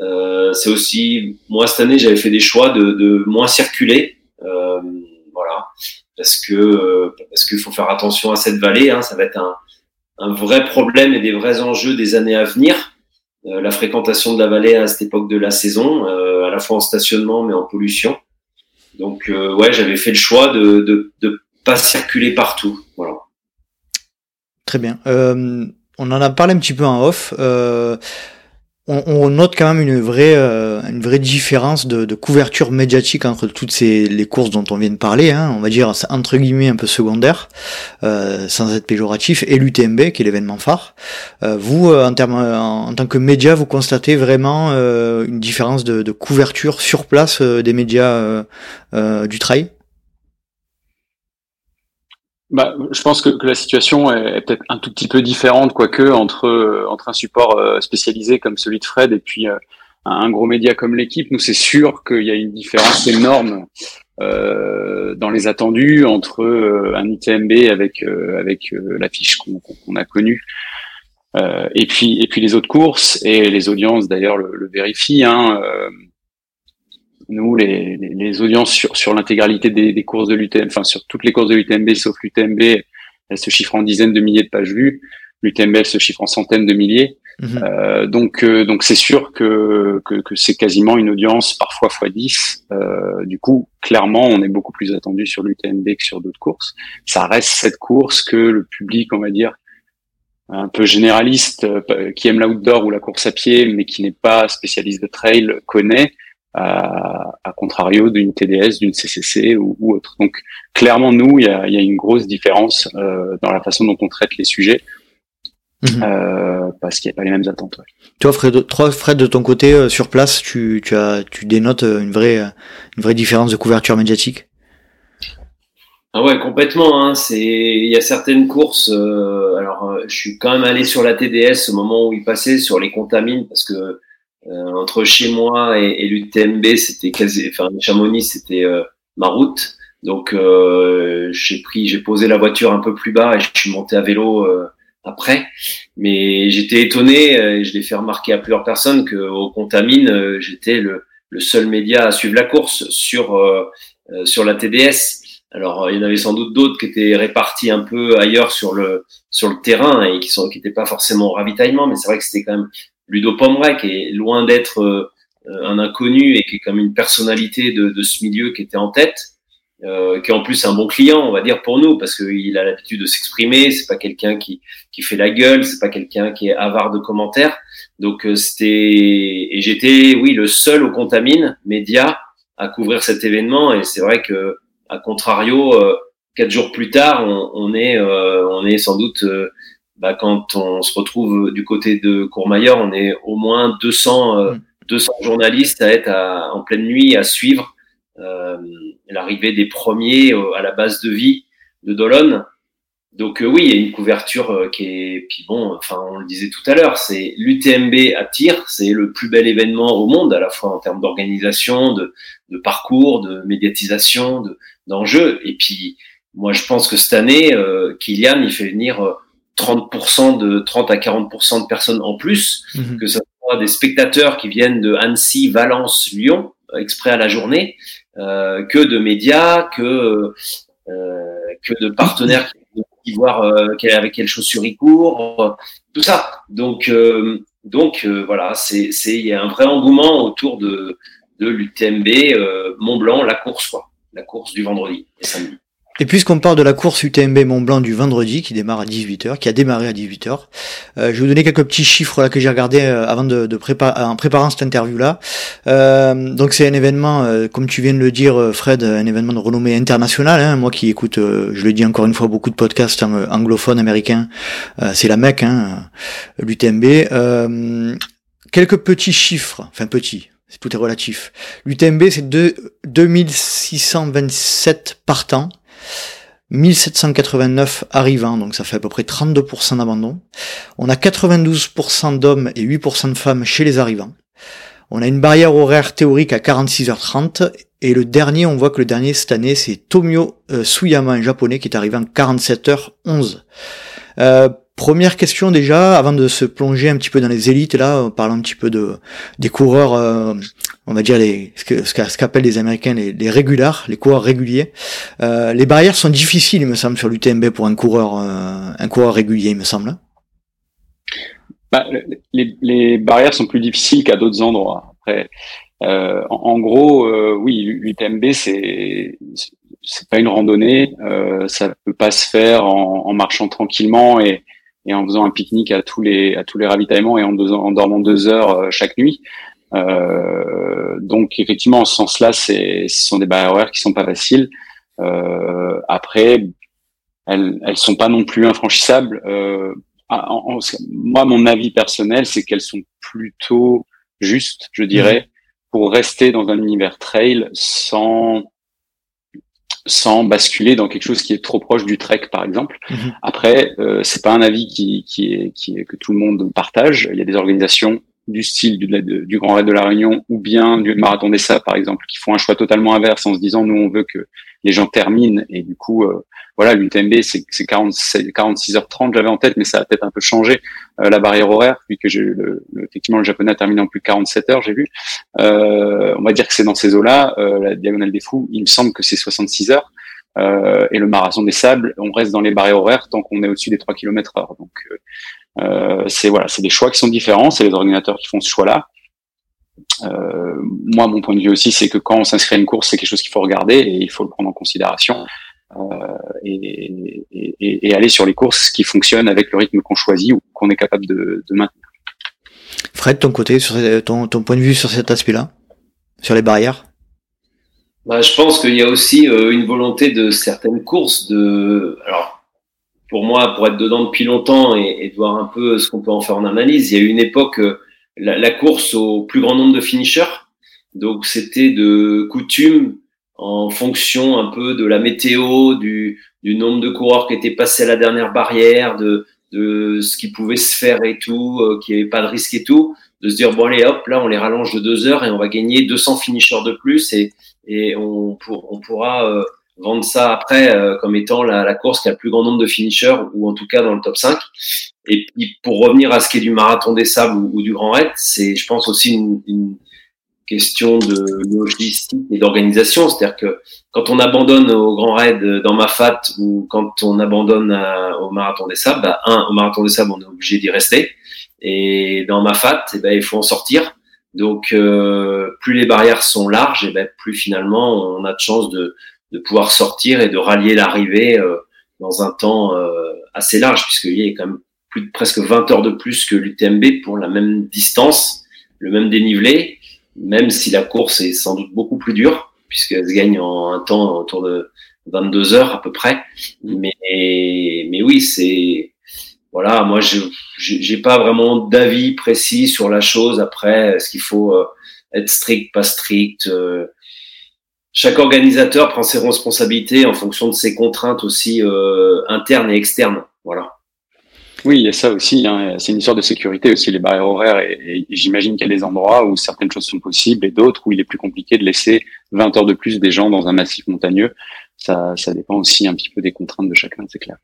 [SPEAKER 3] Euh, c'est aussi, moi cette année, j'avais fait des choix de, de moins circuler, euh, voilà, parce que parce qu'il faut faire attention à cette vallée. Hein, ça va être un, un vrai problème et des vrais enjeux des années à venir. la fréquentation de la vallée à cette époque de la saison, à la fois en stationnement mais en pollution. Donc ouais, j'avais fait le choix de, de, de pas circuler partout. Voilà.
[SPEAKER 1] Très bien. Euh, on en a parlé un petit peu en off. Euh, on, note quand même une vraie, euh, une vraie différence de, couverture médiatique entre toutes ces les courses dont on vient de parler. Hein, on va dire entre guillemets un peu secondaire, sans être péjoratif, et l'UTMB qui est l'événement phare. vous, en, termes, en, tant que média, vous constatez vraiment une différence de, de, couverture sur place des médias du trail?
[SPEAKER 2] Bah, je pense que, que la situation est, peut-être un tout petit peu différente, quoique, entre, euh, entre un support euh, spécialisé comme celui de Fred et puis euh, un gros média comme l'équipe. Nous, c'est sûr qu'il y a une différence énorme euh, dans les attendus entre un ITMB avec, avec l'affiche qu'on a connue. et puis et puis les autres courses et les audiences d'ailleurs le, le vérifient. Hein, nous, les, les, audiences sur, sur l'intégralité des, des, courses de l'UTMB, enfin sur toutes les courses de l'UTMB sauf l'UTMB, elles se chiffrent en dizaines de milliers de pages vues. L'UTMB, elle se chiffre en centaines de milliers. Mhm. Euh, donc, euh, donc c'est sûr que, que, que c'est quasiment une audience parfois x 10. Euh, du coup, clairement, on est beaucoup plus attendu sur l'UTMB que sur d'autres courses. Ça reste cette course que le public, on va dire, un peu généraliste, euh, qui aime l'outdoor ou la course à pied, mais qui n'est pas spécialiste de trail, connaît à, à contrario d'une TDS, d'une CCC ou, ou, autre. Donc clairement, nous, il y a, y a, une grosse différence euh, dans la façon dont on traite les sujets. Mhm. Euh, parce qu'il n'y a pas les mêmes attentes. Ouais.
[SPEAKER 1] Toi, Fred, toi, Fred, de ton côté, euh, sur place, tu, tu, as, tu dénotes euh, une vraie, une vraie différence de couverture médiatique?
[SPEAKER 3] Ah ouais, complètement. Hein. C'est, il y a certaines courses. Euh, alors, je suis quand même allé sur la TDS au moment où il passait sur les contamines parce que euh, entre chez moi et, et l'UTMB, c'était quasi, enfin Chamonix, c'était euh, ma route. Donc euh, j'ai pris, j'ai posé la voiture un peu plus bas et je suis monté à vélo après. Mais j'étais étonné et je l'ai fait remarquer à plusieurs personnes que au Contamine, j'étais le, le, seul média à suivre la course sur sur la TDS. Alors il y en avait sans doute d'autres qui étaient répartis un peu ailleurs sur le sur le terrain et qui sont qui n'étaient pas forcément au ravitaillement, mais c'est vrai que c'était quand même Ludo qui est loin d'être euh, un inconnu et qui est comme une personnalité de, de ce milieu qui était en tête, euh, qui est en plus un bon client, on va dire pour nous, parce qu'il a l'habitude de s'exprimer. C'est pas quelqu'un qui qui fait la gueule, c'est pas quelqu'un qui est avare de commentaires. Donc euh, c'était et j'étais oui le seul au Contamine média à couvrir cet événement et c'est vrai que à contrario euh, quatre jours plus tard on, on est on est sans doute bah, quand on se retrouve du côté de Courmayeur, on est au moins 200, 200 euh, mm. journalistes à être en pleine nuit à suivre euh, l'arrivée des premiers euh, à la base de vie de Dolonne. Donc oui, il y a une couverture qui est, puis bon, enfin on le disait tout à l'heure, c'est l'UTMB à tir, c'est le plus bel événement au monde, à la fois en termes d'organisation, de, de, parcours, de médiatisation, d'enjeux. et puis moi je pense que cette année, euh, Kylian, il fait venir 30% de 30 à 40% de personnes en plus, mhm. que ce soit des spectateurs qui viennent de Annecy, Valence, Lyon, exprès à la journée, euh, que de médias, que euh, que de partenaires qui voir euh, avec quelles chaussures ils courent, tout ça. Donc donc voilà, c'est c'est il y a un vrai engouement autour de de l'UTMB Mont Blanc, la course quoi, la course du vendredi et samedi.
[SPEAKER 1] Et puisqu'on parle de la course UTMB Mont Blanc du vendredi qui démarre à 18h, qui a démarré à 18h, euh, je vais vous donner quelques petits chiffres là que j'ai regardé euh, avant de, de préparer, en préparant cette interview là. Euh, donc c'est un événement, euh, comme tu viens de le dire, Fred, un événement de renommée internationale. Hein. Moi qui écoute, je le dis encore une fois, beaucoup de podcasts anglophones américains, c'est la mec, hein, l'UTMB. quelques petits chiffres, enfin petits, tout est relatif. L'UTMB, c'est 2627 partants 1789 arrivants, donc ça fait à peu près 32% d'abandon. On a 92% d'hommes et 8% de femmes chez les arrivants. On a une barrière horaire théorique à 46h30 et le dernier, on voit que le dernier cette année, c'est Tomio euh, Suyama, un japonais qui est arrivé en 47h11. Euh, Première question déjà, avant de se plonger un petit peu dans les élites, là, en parlant un petit peu de des coureurs, euh, on va dire les ce que ce qu'appellent les Américains les, les régulars, les coureurs réguliers. Euh, les barrières sont difficiles, il me semble, sur l'UTMB pour un coureur euh, un coureur régulier, il me semble. Hein.
[SPEAKER 2] Bah, les, les, barrières sont plus difficiles qu'à d'autres endroits. Après, en, en, gros, oui, l'UTMB c'est c'est pas une randonnée, euh, ça peut pas se faire en, en marchant tranquillement et, et, en faisant un pique-nique à tous les à tous les ravitaillements et en, en dormant deux heures euh, chaque nuit. Euh, donc effectivement, en ce sens-là, c'est ce sont des barrières horaires qui sont pas faciles. Euh, après, elles elles sont pas non plus infranchissables. Euh, en, moi, mon avis personnel, c'est qu'elles sont plutôt justes, je dirais, mmh. pour rester dans un univers trail sans sans basculer dans quelque chose qui est trop proche du trek, par exemple. Mhm. Après, euh, c'est pas un avis qui, qui, est, qui est que tout le monde partage. Il y a des organisations du style du, du Grand Raid de la Réunion ou bien du Marathon des Sables, par exemple, qui font un choix totalement inverse en se disant nous on veut que les gens terminent et du coup euh, voilà l'UTMB c'est 46h30 j'avais en tête mais ça a peut-être un peu changé euh, la barrière horaire puisque j'ai le, effectivement le japonais a terminé en plus de 47 heures j'ai vu euh, on va dire que c'est dans ces eaux là la diagonale des fous il me semble que c'est 66 heures et le marathon des sables on reste dans les barrières horaires tant qu'on est au-dessus des 3 km heure donc euh, c'est voilà, c'est des choix qui sont différents. C'est les organisateurs qui font ce choix-là. Euh, moi, mon point de vue aussi, c'est que quand on s'inscrit à une course, c'est quelque chose qu'il faut regarder et il faut le prendre en considération euh, et, et, et, aller sur les courses qui fonctionnent avec le rythme qu'on choisit ou qu'on est capable de, de, maintenir.
[SPEAKER 1] Fred, ton côté, sur ton, ton point de vue sur cet aspect-là, sur les barrières?
[SPEAKER 3] Bah, Je pense qu'il y a aussi euh, une volonté de certaines courses de... Alors, pour moi, pour être dedans depuis longtemps et, et de voir un peu ce qu'on peut en faire en analyse, il y a eu une époque, euh, la, la course au plus grand nombre de finishers. Donc, c'était de coutume en fonction un peu de la météo, du, du nombre de coureurs qui étaient passés à la dernière barrière, de, de ce qui pouvait se faire et tout, euh, qu'il n'y avait pas de risque et tout, de se dire bon allez hop là on les rallonge de deux heures et on va gagner 200 finishers de plus et, et on, pour, on pourra euh, vendre ça après euh, comme étant la, la, course qui a le plus grand nombre de finishers ou en tout cas dans le top 5. Et puis pour revenir à ce qui est du marathon des sables ou, du grand raid, c'est je pense aussi une, une, question de logistique et d'organisation. C'est-à-dire que quand on abandonne au grand raid dans ma fat ou quand on abandonne au marathon des sables, bah, un, au marathon des sables, on est obligé d'y rester. Et dans ma fat, eh ben, il faut en sortir. Donc, euh, plus les barrières sont larges, et eh ben, plus finalement on a de chances de, de pouvoir sortir et de rallier l'arrivée euh, dans un temps euh, assez large, puisqu'il y a quand même plus de presque 20 heures de plus que l'UTMB pour la même distance, le même dénivelé, même si la course est sans doute beaucoup plus dure, puisqu'elle se gagne en un temps autour de 22 heures à peu près. Mais, mais oui, c'est voilà, moi je j'ai pas vraiment d'avis précis sur la chose. Après, est-ce qu'il faut euh, être strict, pas strict chaque organisateur prend ses responsabilités en fonction de ses contraintes aussi euh, internes et externes. Voilà.
[SPEAKER 2] Oui, il y a ça aussi. Hein. C'est une histoire de sécurité aussi, les barrières horaires. Et, j'imagine qu'il y a des endroits où certaines choses sont possibles et d'autres où il est plus compliqué de laisser 20 heures de plus des gens dans un massif montagneux. Ça, ça dépend aussi un petit peu des contraintes de chacun, c'est clair.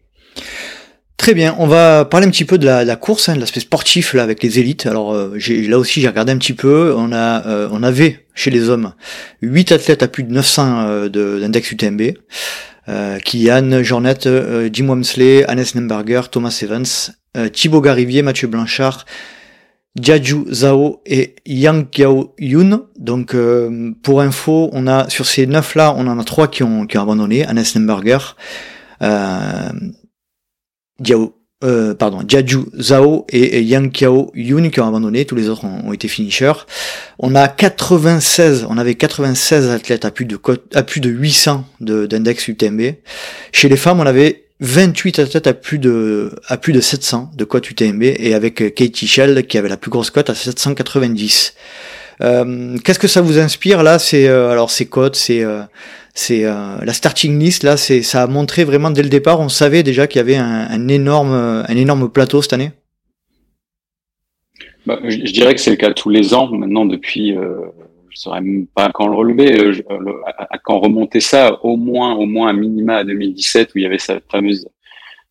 [SPEAKER 1] Très bien, on va parler un petit peu de la, course, hein, de l'aspect sportif là avec les élites. Alors euh, là aussi j'ai regardé un petit peu. On a, euh, on avait chez les hommes 8 athlètes à plus de 900 euh, d'index UTMB. Euh, Kylian, Jornet, Jim Wamsley, Hannes Nemberger, Thomas Evans, Thibaut Garivier, Mathieu Blanchard, Jiaju Zhao et Yang Kiao Yun. Donc pour info, on a sur ces neuf là, on en a trois qui ont, qui ont abandonné. Hannes Nemberger. Diao, euh, pardon, Jiaju Zhao et, Yang Kiao Yun qui ont abandonné, tous les autres ont, été finishers. On a 96, on avait 96 athlètes à plus de à plus de 800 d'index UTMB. Chez les femmes, on avait 28 athlètes à plus de à plus de 700 de cote UTMB et avec Katie Shell qui avait la plus grosse cote à 790. Euh, Qu'est-ce que ça vous inspire là? C'est euh, alors ces cotes, c'est euh, c'est euh, la starting list là, c'est ça a montré vraiment dès le départ, on savait déjà qu'il y avait un, énorme un énorme plateau cette année.
[SPEAKER 2] Bah, je, dirais que c'est le cas tous les ans maintenant depuis. Euh, je saurais même pas quand le relever, euh, à, quand remonter ça, au moins au moins un minima à 2017 où il y avait cette fameuse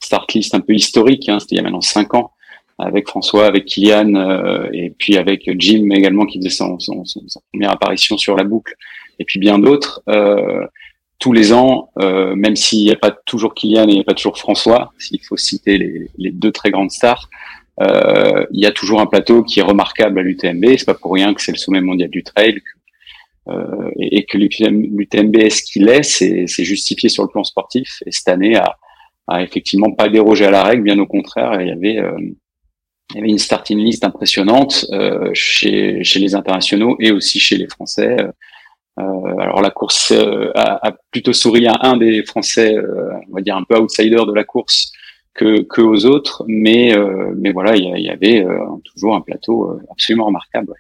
[SPEAKER 2] start list un peu historique. Hein, C'était il y a maintenant cinq ans avec François, avec Kylian euh, et puis avec Jim également qui faisait sa première apparition sur la boucle et puis bien d'autres. Euh, tous les ans, euh, même s'il n'y a pas toujours Kylian et il n'y a pas toujours François, s'il faut citer les, deux très grandes stars, euh, il y a toujours un plateau qui est remarquable à l'UTMB. C'est pas pour rien que c'est le sommet mondial du trail euh, et, que l'UTMB est ce qu'il est, c'est justifié sur le plan sportif. Et cette année a, a effectivement pas dérogé à la règle, bien au contraire. Il y avait euh, il y avait une starting list impressionnante euh, chez, chez les internationaux et aussi chez les Français. Euh, alors la course euh, a, a, plutôt souri à un des Français, euh, on va dire un peu outsider de la course, que, que aux autres, mais mais voilà, il y, avait toujours un plateau absolument remarquable.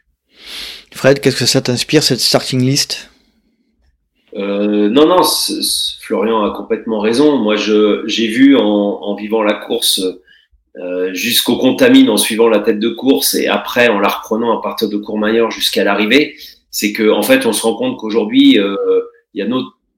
[SPEAKER 1] Fred, qu'est-ce que ça t'inspire cette starting list?
[SPEAKER 3] Euh, non, non, Florian a complètement raison. Moi, je j'ai vu en, en, vivant la course euh, jusqu'au contamine en suivant la tête de course et après en la reprenant à partir de Courmayeur jusqu'à l'arrivée, c'est que en fait on se rend compte qu'aujourd'hui euh, il y a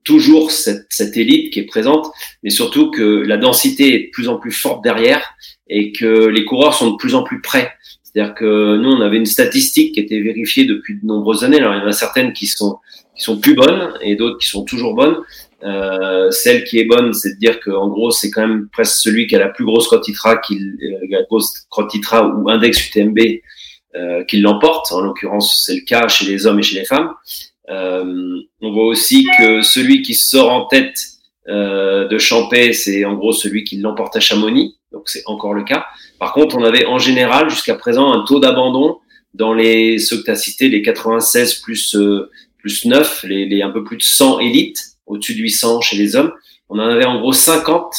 [SPEAKER 3] toujours cette, cette, élite qui est présente, mais surtout que la densité est de plus en plus forte derrière et que les coureurs sont de plus en plus près. C'est-à-dire que nous on avait une statistique qui était vérifiée depuis de nombreuses années. Alors il y en a certaines qui sont qui sont plus bonnes et d'autres qui sont toujours bonnes. Euh, celle qui est bonne, c'est de dire qu'en gros, c'est quand même presque celui qui a la plus grosse quantitra, qui, euh, la grosse quantitra ou index UTMB euh, qui l'emporte. En l'occurrence, c'est le cas chez les hommes et chez les femmes. Euh, on voit aussi que celui qui sort en tête euh, de Champé, c'est en gros celui qui l'emporte à Chamonix. Donc c'est encore le cas. Par contre, on avait en général jusqu'à présent un taux d'abandon dans les ceux que tu as cités, les 96 plus euh, plus 9, les, les un peu plus de 100 élites au-dessus de 800 chez les hommes. On en avait en gros 50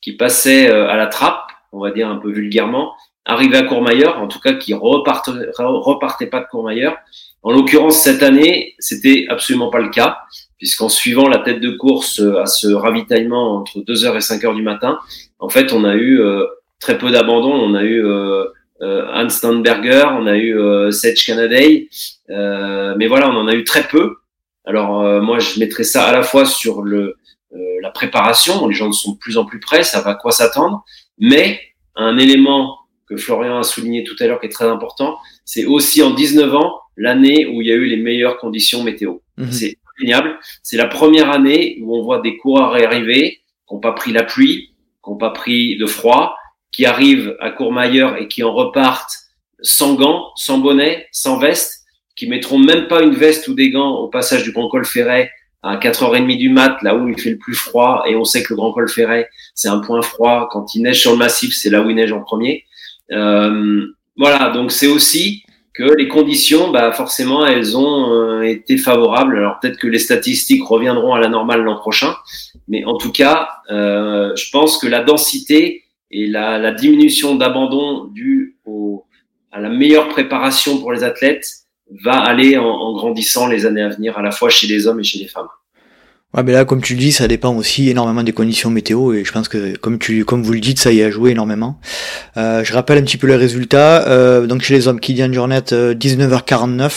[SPEAKER 3] qui passaient euh, à la trappe, on va dire un peu vulgairement, arrivaient à Courmayeur, en tout cas qui repartaient, repartaient pas de Courmayeur. En l'occurrence, cette année, c'était absolument pas le cas, puisqu'en suivant la tête de course euh, à ce ravitaillement entre 2h et 5h du matin, en fait, on a eu euh, très peu d'abandon. On a eu euh, Hans Steinberger, on a eu euh, Sedge Canaday, mais voilà, on en a eu très peu. Alors euh, moi, je mettrais ça à la fois sur le, euh, la préparation, les gens sont de plus en plus prêts, ça va quoi s'attendre, mais un élément que Florian a souligné tout à l'heure qui est très important, c'est aussi en 19 ans l'année où il y a eu les meilleures conditions météo. Mhm. C'est génial. C'est la première année où on voit des coureurs arriver qui n'ont pas pris la pluie, qui n'ont pas pris de froid, qui arrivent à Courmayeur et qui en repartent sans gants, sans bonnet, sans veste qui mettront même pas une veste ou des gants au passage du Grand Col Ferret à 4h30 du mat, là où il fait le plus froid, et on sait que le Grand Col Ferret, c'est un point froid. Quand il neige sur le massif, c'est là où il neige en premier. Euh, voilà, donc c'est aussi que les conditions, bah forcément, elles ont euh, été favorables. Alors peut-être que les statistiques reviendront à la normale l'an prochain, mais en tout cas, euh, je pense que la densité et la, diminution d'abandon due à la meilleure préparation pour les athlètes va aller en, grandissant les années à venir, à la fois chez les hommes et chez les femmes.
[SPEAKER 1] Ouais, mais là, comme tu le dis, ça dépend aussi énormément des conditions météo et je pense que, comme tu, comme vous le dites, ça y a joué énormément. Euh, je rappelle un petit peu les résultats. Euh, donc chez les hommes, Kylian Jornet, 19h49.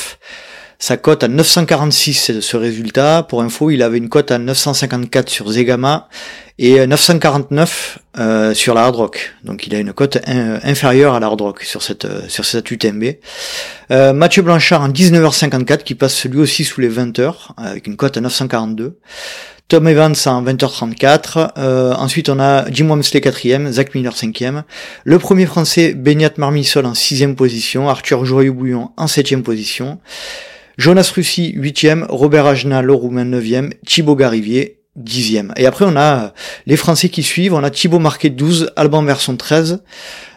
[SPEAKER 1] Sa cote à 946, ce résultat. Pour info, il avait une cote à 954 sur Zegama et 949 euh, sur la Hard Rock. Donc il a une cote inférieure à la Hard Rock sur cette euh, sur cette UTMB. Euh, Mathieu Blanchard en 19h54 qui passe lui aussi sous les 20 h avec une cote à 942. Tom Evans en 20h34. Euh, ensuite, on a Jim Wamsley 4 Zach Miller 5 Le premier français, Beniat Marmisol en 6 position. Arthur Joyeux-Bouillon en 7 position. Jonas Russi 8 Robert Ajna, le Roumain 9 Thibaut Garivier dixième. Et après, on a les Français qui suivent. On a Thibaut Marquet 12, Alban Verson 13,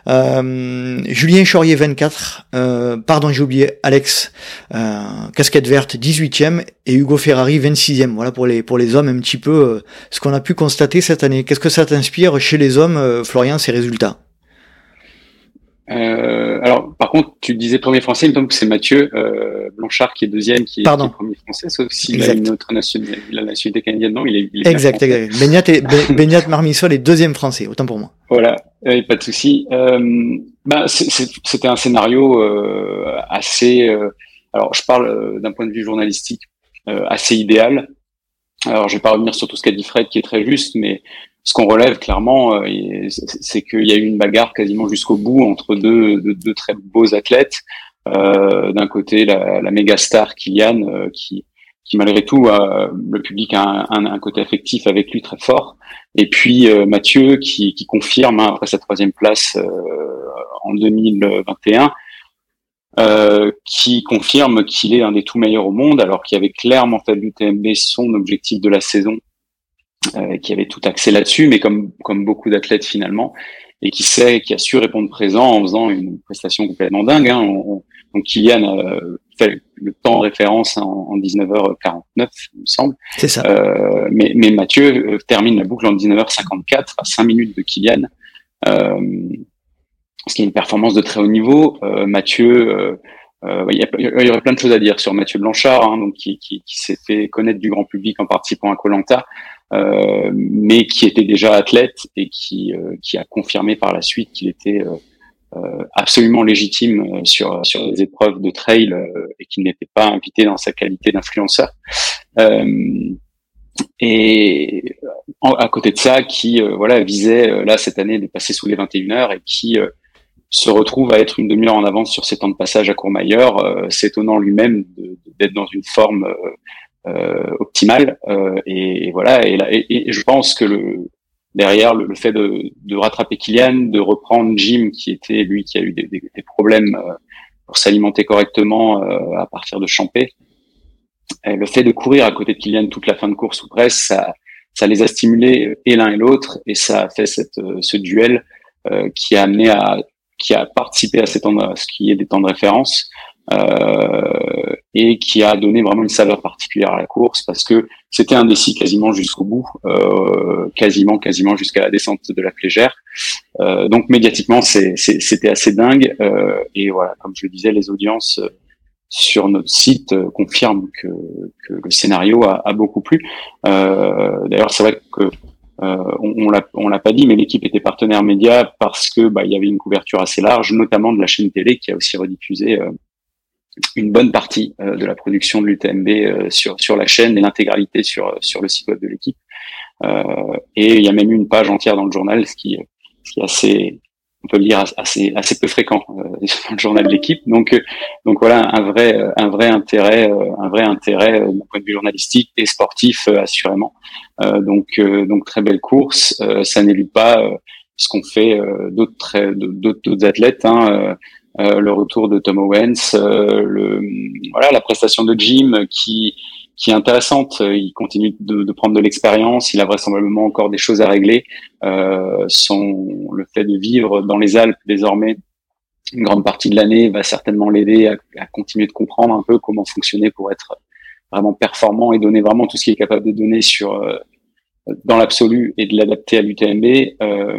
[SPEAKER 1] euh, Julien Chaurier 24, euh, pardon, j'ai oublié Alex, euh, casquette verte 18e et Hugo Ferrari 26e. Voilà pour les pour les hommes un petit peu euh, ce qu'on a pu constater cette année. Qu'est-ce que ça t'inspire chez les hommes, euh, Florian, ces résultats?
[SPEAKER 2] Euh, alors, par contre, tu disais premier français, il me semble que c'est Mathieu euh, Blanchard qui est deuxième, qui est, Pardon. premier français, sauf s'il a une autre nationalité, la nationalité canadienne, non, il est, il
[SPEAKER 1] est Exact, exact. Beignat, et, Beignat Marmisol est deuxième français, autant pour moi.
[SPEAKER 2] Voilà, euh, pas de souci. Euh, bah, c'était un scénario euh, assez, euh, alors je parle euh, d'un point de vue journalistique, assez idéal. Alors, je vais pas revenir sur tout ce qu'a dit Fred, qui est très juste, mais ce qu'on relève clairement, c'est qu'il y a eu une bagarre quasiment jusqu'au bout entre deux, deux, très beaux athlètes. D'un côté, la, la méga star Kylian, qui, qui malgré tout, le public a un, un, côté affectif avec lui très fort. Et puis Mathieu, qui, qui confirme hein, après sa troisième place en 2021 euh, qui confirme qu'il est un des tout meilleurs au monde, alors qu'il avait clairement fait l'UTMB son objectif de la saison, euh, qui avait tout axé là-dessus, mais comme comme beaucoup d'athlètes finalement, et qui sait, qui a su répondre présent en faisant une prestation complètement dingue. Hein. donc Kylian a fait le temps de référence en, 19h49, il me semble.
[SPEAKER 1] C'est ça.
[SPEAKER 2] Euh, mais, mais Mathieu euh, termine la boucle en 19h54 à 5 minutes de Kylian. Euh, ce qui est une performance de très haut niveau. Euh, Mathieu, euh, euh, il, y aurait plein de choses à dire sur Mathieu Blanchard, hein, donc qui, qui, qui s'est fait connaître du grand public en participant à Colanta, euh, mais qui était déjà athlète et qui, qui a confirmé par la suite qu'il était absolument légitime sur sur les épreuves de trail et qu'il n'était pas invité dans sa qualité d'influenceur. et à côté de ça, qui voilà visait là cette année de passer sous les 21 heures et qui se retrouve à être une demi-heure en avance sur ses temps de passage à Courmayeur, euh, s'étonnant lui-même d'être dans une forme euh, euh optimale. Euh, et, voilà. Et, et, je pense que le, derrière le, fait de, de, rattraper Kylian, de reprendre Jim, qui était lui qui a eu des, des, des problèmes pour s'alimenter correctement à partir de Champé, et le fait de courir à côté de Kylian toute la fin de course ou presque, ça, ça les a stimulés et l'un et l'autre, et ça a fait cette, ce duel qui a amené à qui a participé à, ces temps ce qui est des temps de référence euh, et qui a donné vraiment une saveur particulière à la course parce que c'était un décis quasiment jusqu'au bout, euh, quasiment quasiment jusqu'à la descente de la Plégère. Euh, donc médiatiquement, c'était assez dingue euh, et voilà, comme je le disais, les audiences sur notre site confirment que, que le scénario a, a beaucoup plu. D'ailleurs, c'est vrai que euh, on, on l'a pas dit, mais l'équipe était partenaire média parce que bah, il y avait une couverture assez large, notamment de la chaîne télé qui a aussi rediffusé euh, une bonne partie euh, de la production de l'UTMB sur sur la chaîne et l'intégralité sur sur le site web de l'équipe. et il y a même une page entière dans le journal, ce qui, ce qui est assez on peut le dire assez assez peu fréquent euh, dans le journal de l'équipe. Donc euh, donc voilà un vrai euh, un vrai intérêt un vrai intérêt d'un point de vue journalistique et sportif assurément. donc donc très belle course. ça n'élude pas ce qu'on fait d'autres d'autres athlètes. Hein, le retour de Tom Owens, le voilà la prestation de Jim qui qui est intéressante. Il continue de, de prendre de l'expérience. Il a vraisemblablement encore des choses à régler. Euh, son, le fait de vivre dans les Alpes désormais une grande partie de l'année va certainement l'aider à, à, continuer de comprendre un peu comment fonctionner pour être vraiment performant et donner vraiment tout ce qu'il est capable de donner sur euh, dans l'absolu et de l'adapter à l'UTMB. Euh,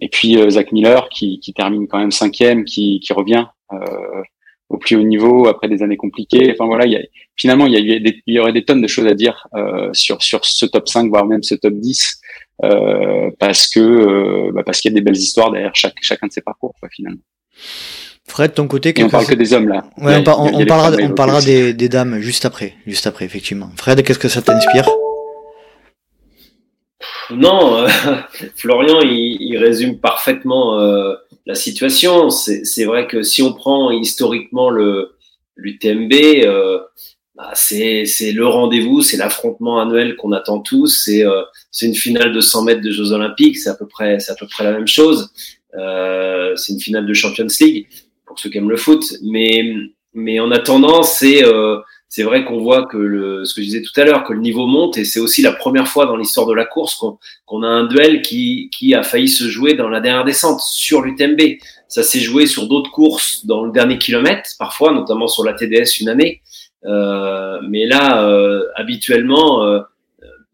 [SPEAKER 2] et puis euh, Zach Miller qui, qui, termine quand même cinquième, qui, qui revient euh, au plus haut niveau après des années compliquées. Enfin voilà, il y a, finalement il y, a, il y aurait des tonnes de choses à dire euh, sur sur ce top 5 voire même ce top 10 euh, parce que euh, bah parce qu'il y a des belles histoires derrière chaque chacun de ces parcours quoi, finalement.
[SPEAKER 1] Fred, ton côté,
[SPEAKER 2] on parle que des hommes là.
[SPEAKER 1] Ouais, on, on, parlera, on parlera des, des, dames juste après, juste après effectivement. Fred, qu'est-ce que ça t'inspire?
[SPEAKER 3] Non, euh, Florian, il, il, résume parfaitement euh, la situation. C'est vrai que si on prend historiquement le l'UTMB, euh, bah, c'est le rendez-vous, c'est l'affrontement annuel qu'on attend tous. C'est euh, une finale de 100 mètres de Jeux Olympiques, c'est à peu près c'est à peu près la même chose. Euh, c'est une finale de Champions League pour ceux qui aiment le foot, mais mais en attendant, c'est euh, c'est vrai qu'on voit que le, ce que je disais tout à l'heure, que le niveau monte et c'est aussi la première fois dans l'histoire de la course qu'on a un duel qui, qui a failli se jouer dans la dernière descente sur l'UTMB. Ça s'est joué sur d'autres courses dans le dernier kilomètre, parfois, notamment sur la TDS une année. Euh, mais là, euh, habituellement, euh,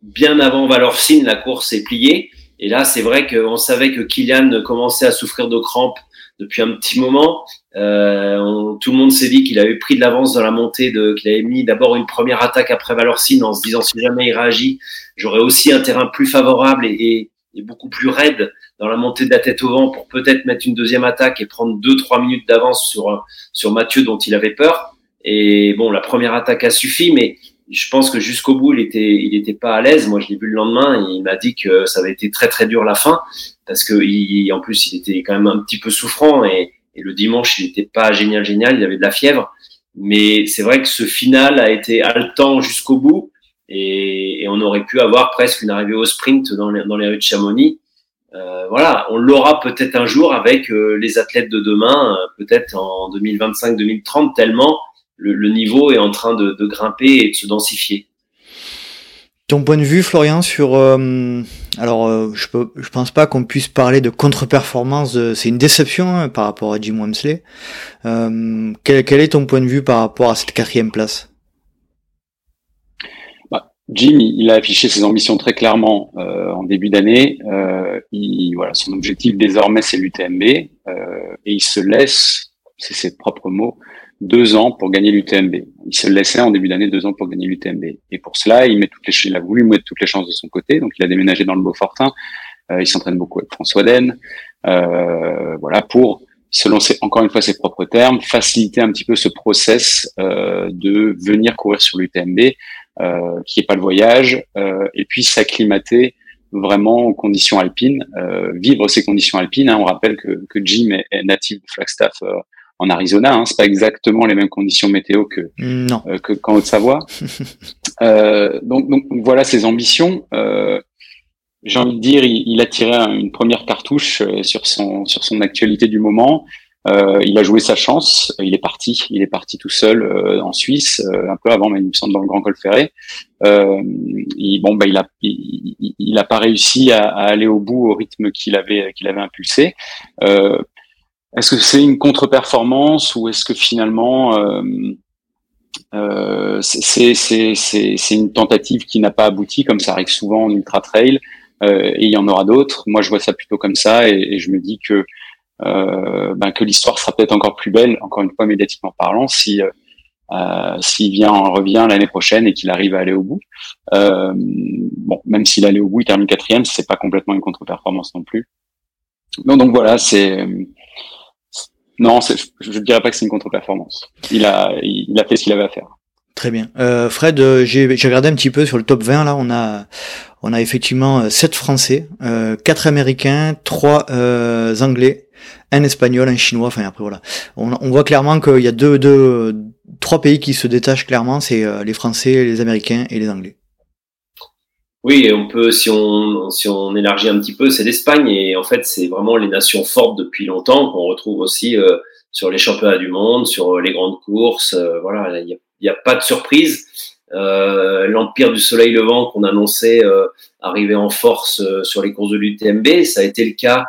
[SPEAKER 3] bien avant Valorcine, la course est pliée. Et là, c'est vrai qu'on savait que Kylian commençait à souffrir de crampes depuis un petit moment. Euh, tout le monde s'est dit qu'il avait pris de l'avance dans la montée, de, qu'il avait mis d'abord une première attaque après Valorcine en se disant si jamais il réagit, j'aurais aussi un terrain plus favorable et, et, beaucoup plus raide dans la montée de la tête au vent pour peut-être mettre une deuxième attaque et prendre deux trois minutes d'avance sur sur Mathieu dont il avait peur. Et bon, la première attaque a suffi, mais je pense que jusqu'au bout, il était, il était pas à l'aise. Moi, je l'ai vu le lendemain. il m'a dit que ça avait été très très dur la fin, parce que il, en plus, il était quand même un petit peu souffrant et, et le dimanche, il n'était pas génial génial. Il avait de la fièvre, mais c'est vrai que ce final a été haletant jusqu'au bout et, et, on aurait pu avoir presque une arrivée au sprint dans les, dans les rues de Chamonix. Euh, voilà, on l'aura peut-être un jour avec euh, les athlètes de demain, euh, peut-être en 2025-2030, tellement le, niveau est en train de, grimper et de se densifier.
[SPEAKER 1] Ton point de vue, Florian, sur alors je peux, je pense pas qu'on puisse parler de contre-performance. C'est une déception hein, par rapport à Jim Wemsley. Quel, quel, est ton point de vue par rapport à cette quatrième place?
[SPEAKER 2] Jim, il a affiché ses ambitions très clairement euh, en début d'année. Euh, voilà, son objectif désormais, c'est l'UTMB, euh, et il se laisse, c'est ses propres mots, deux ans pour gagner l'UTMB. Il se laissait en début d'année deux ans pour gagner l'UTMB. Et pour cela, il met toutes les, il a voulu mettre toutes les chances de son côté. Donc, il a déménagé dans le Beaufortin. Euh, il s'entraîne beaucoup avec François Den. Euh, voilà, pour selon ses, encore une fois ses propres termes, faciliter un petit peu ce process euh, de venir courir sur l'UTMB euh, qui est pas le voyage, euh, et puis s'acclimater vraiment aux conditions alpines, euh, vivre ces conditions alpines. Hein. On rappelle que, que Jim est, natif de Flagstaff en Arizona. Hein, c'est pas exactement les mêmes conditions météo que
[SPEAKER 1] non.
[SPEAKER 2] que qu'en Haute-Savoie. euh, donc, donc voilà ses ambitions. Euh, J'ai envie de dire, il, il a tiré une première cartouche sur son sur son actualité du moment. Euh, il a joué sa chance, il est parti, il est parti tout seul euh, en Suisse, euh, un peu avant, mais il me semble dans le Grand Col Ferré. Il, bon, bah, il a, il, il, a pas réussi à, à, aller au bout au rythme qu'il avait, qu'il avait impulsé. Est-ce que c'est une contre-performance ou est-ce que finalement c'est, c'est, c'est, c'est une tentative qui n'a pas abouti, comme ça arrive souvent en ultra trail, et il y en aura d'autres. Moi, je vois ça plutôt comme ça, et, je me dis que euh, ben, que l'histoire sera peut-être encore plus belle, encore une fois médiatiquement parlant, si euh, euh s'il vient en revient l'année prochaine et qu'il arrive à aller au bout. Euh, bon, même s'il allait au bout, il termine quatrième, c'est pas complètement une contre-performance non plus. Donc voilà, c'est non, je ne dirais pas que c'est une contre-performance. Il a, il a fait ce qu'il avait à faire.
[SPEAKER 1] Très bien. Euh, Fred, euh, j'ai regardé un petit peu sur le top 20 là, on a on a effectivement 7 Français, euh, 4 Américains, 3 euh, Anglais, un espagnol, un chinois, enfin après voilà. On, on voit clairement qu'il y a deux, deux, trois pays qui se détachent clairement, c'est euh, les Français, les Américains et les Anglais.
[SPEAKER 3] Oui, et on peut, si on, si on élargit un petit peu, c'est l'Espagne et en fait c'est vraiment les nations fortes depuis longtemps qu'on retrouve aussi euh, sur les championnats du monde, sur euh, les grandes courses. voilà, il n'y a, a, pas de surprise. L'Empire du Soleil Levant qu'on annonçait arriver en force sur les courses de l'UTMB, ça a été le cas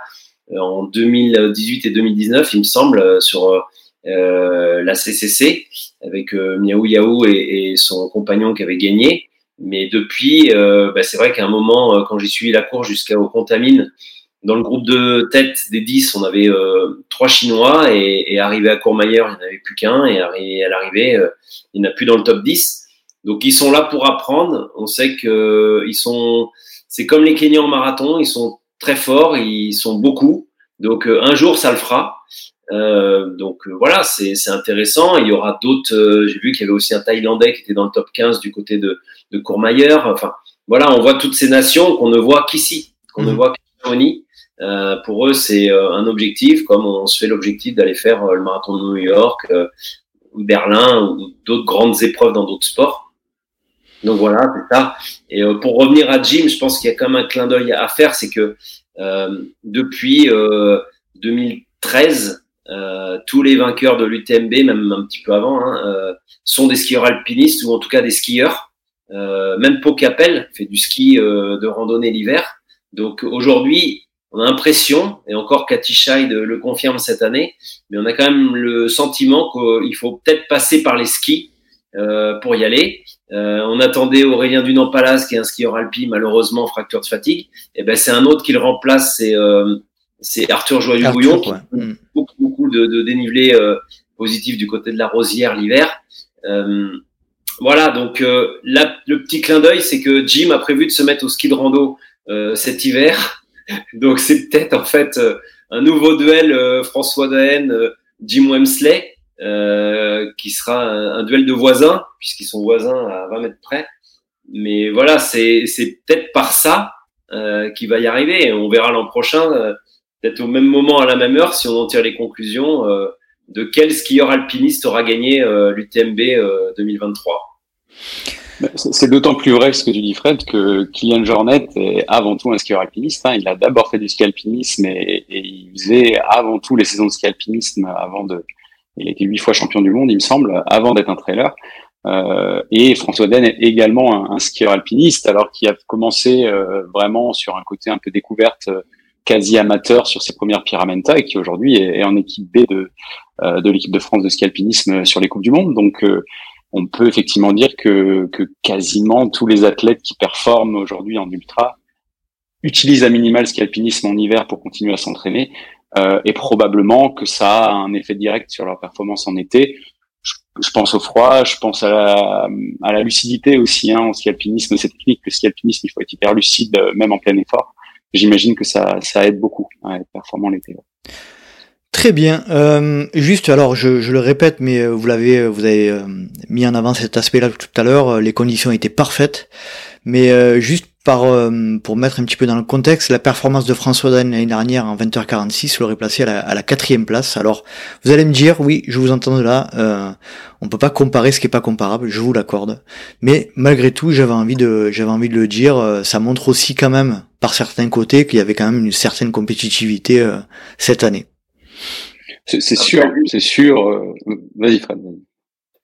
[SPEAKER 3] euh, en 2018 et 2019, il me semble, euh, sur euh, la CCC avec Miaou Yaou et, son compagnon qui avait gagné. Mais depuis, bah, c'est vrai qu'à un moment, quand j'ai suivi la course jusqu'au Contamine, dans le groupe de tête des 10, on avait trois Chinois et, arrivé à Courmayeur, il n'y en avait plus qu'un et à l'arrivée, il n'y en a plus dans le top 10. Donc ils sont là pour apprendre. On sait que ils sont, c'est comme les Kenyans en marathon, ils sont très forts, ils sont beaucoup. Donc euh, un jour, ça le fera. Euh, donc euh, voilà, c'est intéressant. Il y aura d'autres. J'ai vu qu'il y avait aussi un Thaïlandais qui était dans le top 15 du côté de, de Courmayeur. Enfin voilà, on voit toutes ces nations qu'on ne voit qu'ici, qu'on ne mmh. voit qu'en euh, pour eux, c'est un objectif, comme on se fait l'objectif d'aller faire le marathon de New York, Berlin ou d'autres grandes épreuves dans d'autres sports. Donc voilà, c'est ça. Et pour revenir à Jim, je pense qu'il y a quand même un clin d'œil à faire, c'est que euh, depuis 2013, euh, euh, tous les vainqueurs de l'UTMB, même un petit peu avant, hein, sont des skieurs alpinistes ou en tout cas des skieurs. même Pau Capel fait du ski de randonnée l'hiver. Donc aujourd'hui, on a l'impression, et encore Cathy Scheid le confirme cette année, mais on a quand même le sentiment qu'il faut peut-être passer par les skis euh, pour y aller. Euh, on attendait Aurélien Dunan-Palas, qui est un skieur alpi, malheureusement fracture de fatigue. Et eh ben c'est un autre qui le remplace, c'est euh, Arthur Joyeux-Bouillon, qui a mm. beaucoup, beaucoup de, de dénivelé euh, positif du côté de la Rosière l'hiver. Euh, voilà, donc là, le petit clin d'œil, c'est que Jim a prévu de se mettre au ski de rando cet hiver. donc c'est peut-être en fait un nouveau duel François Daen, Jim Wemsley. qui sera un, duel de voisins, puisqu'ils sont voisins à 20 mètres près. Mais voilà, c'est peut-être par ça qu'il va y arriver. on verra l'an prochain, peut-être au même moment, à la même heure, si on en tire les conclusions, de quel skieur alpiniste aura gagné l'UTMB 2023.
[SPEAKER 2] C'est d'autant plus vrai ce que tu dis, Fred, que Kylian Jornet est avant tout un skieur alpiniste. Hein. Il a d'abord fait du ski alpinisme et, il faisait avant tout les saisons de ski alpinisme avant de. Il été huit fois champion du monde, il me semble, avant d'être un trailer. Euh, et François Den est également un, skieur alpiniste, alors qu'il a commencé euh, vraiment sur un côté un peu découverte, euh, quasi amateur sur ses premières Pyramenta et qui aujourd'hui est, en équipe B de, de l'équipe de France de ski alpinisme sur les Coupes du Monde. Donc on peut effectivement dire que, que quasiment tous les athlètes qui performent aujourd'hui en ultra utilisent à minimal ski alpinisme en hiver pour continuer à s'entraîner euh, et probablement que ça a un effet direct sur leur performance en été. Je, pense au froid, je pense à la, à la lucidité aussi hein, en ski alpinisme. C'est technique, le ski alpinisme, il faut être hyper lucide euh, même en plein effort. J'imagine que ça, ça aide beaucoup à être performant l'été.
[SPEAKER 1] Très bien. Euh, juste, alors, je, je, le répète, mais euh, vous l'avez, euh, vous avez mis en avant cet aspect-là tout à l'heure. Les conditions étaient parfaites, mais juste par pour mettre un petit peu dans le contexte, la performance de François Dan l'année dernière en 20h46 l'aurait placé à la, quatrième place. Alors, vous allez me dire, oui, je vous entends de là. Euh, on peut pas comparer ce qui est pas comparable, je vous l'accorde. Mais malgré tout, j'avais envie de, j'avais envie de le dire. ça montre aussi quand même, par certains côtés, qu'il y avait quand même une certaine compétitivité cette année.
[SPEAKER 2] C'est sûr, c'est sûr. Euh, vas-y, Fred.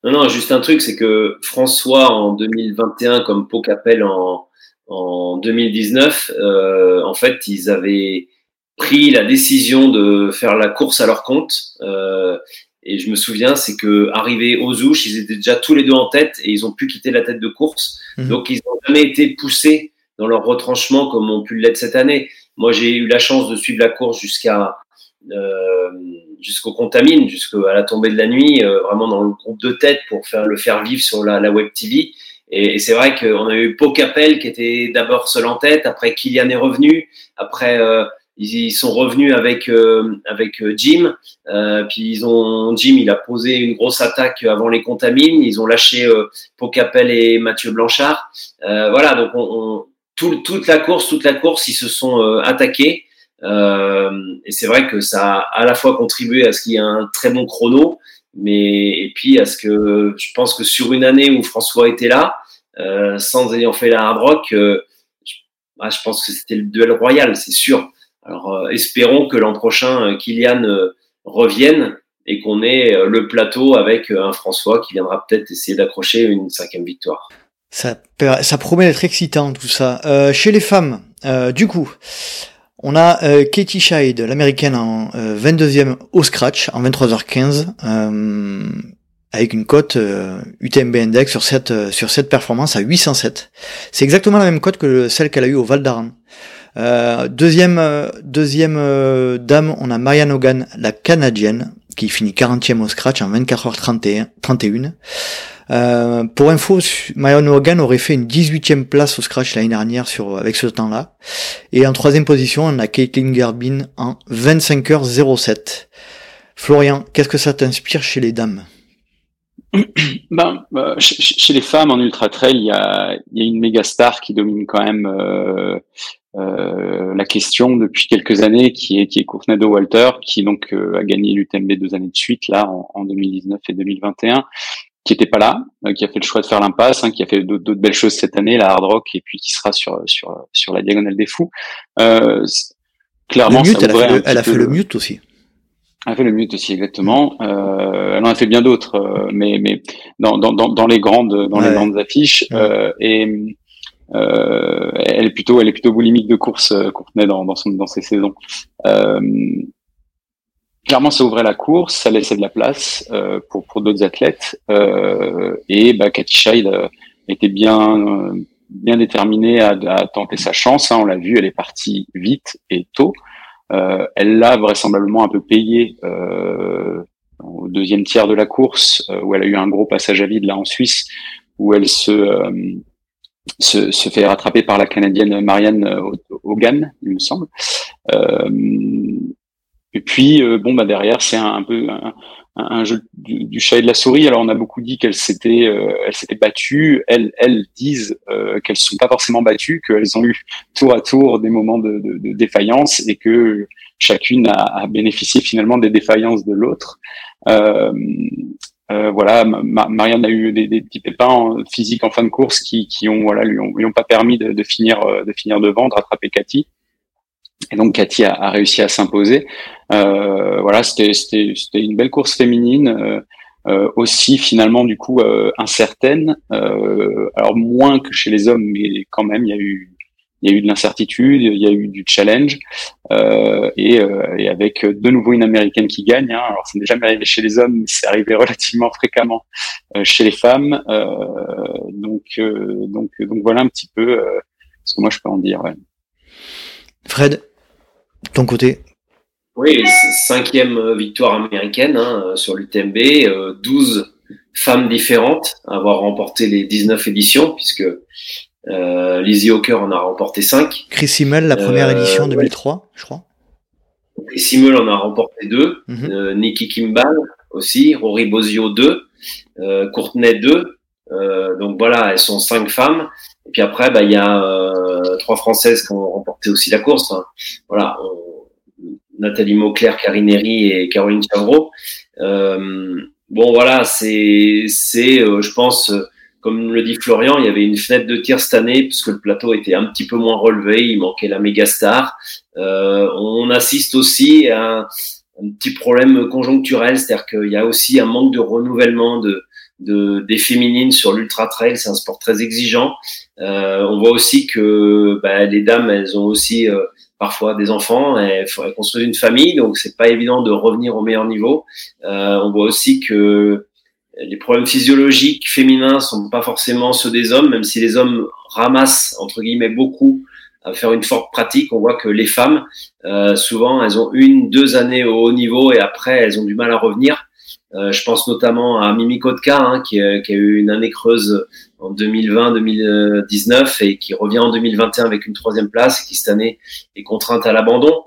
[SPEAKER 3] Non, non, juste un truc, c'est que François en 2021, comme Pau Capel en, en 2019, euh, en fait, ils avaient pris la décision de faire la course à leur compte. Euh, et je me souviens, c'est que arrivés aux ouches, ils étaient déjà tous les deux en tête et ils ont pu quitter la tête de course. Mhm. Donc, ils n'ont jamais été poussés dans leur retranchement comme ont pu l'être cette année. Moi, j'ai eu la chance de suivre la course jusqu'à euh, jusqu'au contamine, jusqu'à la tombée de la nuit, euh, vraiment dans le groupe de tête pour faire le faire vivre sur la, la web TV. Et, c'est vrai qu'on a eu Pau Capel qui était d'abord seul en tête, après Kylian est revenu, après euh, ils, sont revenus avec avec Jim, puis ils ont Jim il a posé une grosse attaque avant les contamines, ils ont lâché euh, et Mathieu Blanchard. voilà donc on, on tout, toute la course, toute la course ils se sont attaqués. Euh, et c'est vrai que ça a à la fois contribué à ce qu'il y ait un très bon chrono, mais et puis à ce que je pense que sur une année où François était là, euh, sans ayant fait la hard rock, euh, je, bah, je, pense que c'était le duel royal, c'est sûr. Alors euh, espérons que l'an prochain euh, Kylian revienne et qu'on ait le plateau avec un François qui viendra peut-être essayer d'accrocher une cinquième victoire.
[SPEAKER 1] Ça, promet d'être excitant tout ça. chez les femmes, du coup. On a euh, Katie Scheid, l'américaine en 22e euh, au scratch en 23h15 euh, avec une cote UTMB Index sur cette sur cette performance à 807. C'est exactement la même cote que celle qu'elle a eue au Val d'Aran. deuxième deuxième dame, on a Marianne Hogan, la canadienne, qui finit 40e au scratch en 24h31. 31. Euh, pour info, Marion Hogan aurait fait une 18e place au scratch l'année dernière sur, avec ce temps-là. Et en troisième position, on a Caitlin Gerbin en 25h07. Florian, qu'est-ce que ça t'inspire chez les dames?
[SPEAKER 2] Ben, euh, chez les femmes en ultra trail, il y a, y a, une méga star qui domine quand même euh, euh, la question depuis quelques années, qui est qui est Courtney de Walter, qui donc a gagné l'UTMB deux années de suite là en 2019 et 2021 qui était pas là, euh, qui a fait le choix de faire l'impasse, hein, qui a fait d'autres belles choses cette année, la hard rock, et puis qui sera sur sur sur la diagonale des fous. Euh,
[SPEAKER 1] clairement, elle, a fait, le, elle a fait le mute aussi.
[SPEAKER 2] Elle a fait le mute aussi exactement. Euh, elle en a fait bien d'autres, euh, mais mais dans, dans, dans, les grandes dans les grandes affiches euh, et euh, elle est plutôt elle est plutôt boulimique de course Courtenay dans dans, son, dans ses saisons. Euh, clairement, ça ouvrait la course, ça laissait de la place euh, pour, pour d'autres athlètes. Euh, et bah, Scheid euh, était bien, bien déterminée à, tenter sa chance. Hein, on l'a vu, elle est partie vite et tôt. Elle l'a vraisemblablement un peu payé au deuxième tiers de la course, où elle a eu un gros passage à vide là en Suisse, où elle se, se, se, fait rattraper par la Canadienne Marianne Hogan, il me semble. Et puis bon bah derrière c'est un, peu un, jeu du, chat et de la souris. Alors on a beaucoup dit qu'elles s'étaient elles s'étaient battues. Elles elles disent qu'elles sont pas forcément battues, qu'elles ont eu tour à tour des moments de, de, de défaillance et que chacune a, a, bénéficié finalement des défaillances de l'autre. Euh, euh, voilà, Marianne a eu des, des, petits pépins physiques en fin de course qui, qui ont voilà lui ont, lui ont pas permis de, de, finir euh, de finir devant, de rattraper Cathy. Et donc Cathy a, a réussi à s'imposer. Euh, voilà, c'était une belle course féminine. Euh, euh aussi finalement du coup incertaine, alors moins que chez les hommes, mais quand même il y a eu il y a eu de l'incertitude, il y a eu du challenge, euh, et, euh, et, avec de nouveau une américaine qui gagne. Hein. Alors, ça n'est jamais arrivé chez les hommes, mais c'est arrivé relativement fréquemment euh, chez les femmes. Euh, donc, euh, donc, donc voilà un petit peu ce que moi je peux en dire. Ouais.
[SPEAKER 1] Fred, ton côté.
[SPEAKER 3] Oui, cinquième victoire américaine hein, sur l'UTMB, 12 femmes différentes à avoir remporté les 19 éditions, puisque euh, Lizzie Hawker en a remporté 5.
[SPEAKER 1] Chris Simmel, la première euh, édition 2003, je crois.
[SPEAKER 3] Chris Simmel en a remporté 2. Mm euh, Nikki Kimball aussi. Rory Bozio 2. Euh, Courtenay 2. Euh, donc voilà, elles sont 5 femmes. Et puis après, bah, il y a euh, trois Françaises qui ont remporté aussi la course. Voilà, Nathalie Mauclair, Karine Herry et Caroline Chavreau. bon voilà, c'est, c'est, je pense comme le dit Florian, il y avait une fenêtre de tir cette année puisque le plateau était un petit peu moins relevé, il manquait la méga star. Euh, on assiste aussi à un, petit problème conjoncturel, c'est-à-dire qu'il y a aussi un manque de renouvellement de, de des féminines sur l'ultra trail, c'est un sport très exigeant. Euh, on voit aussi que bah, les dames, elles ont aussi euh, parfois des enfants, il faudrait construire une famille, donc c'est pas évident de revenir au meilleur niveau. Euh, on voit aussi que les problèmes physiologiques féminins sont pas forcément ceux des hommes, même si les hommes ramassent entre guillemets beaucoup à faire une forte pratique. On voit que les femmes, euh, souvent, elles ont une, deux années au haut niveau et après, elles ont du mal à revenir. Euh, je pense notamment à Mimi Kotka, hein, qui, a, qui, a eu une année creuse en 2020-2019 et qui revient en 2021 avec une troisième place et qui cette année est contrainte à l'abandon.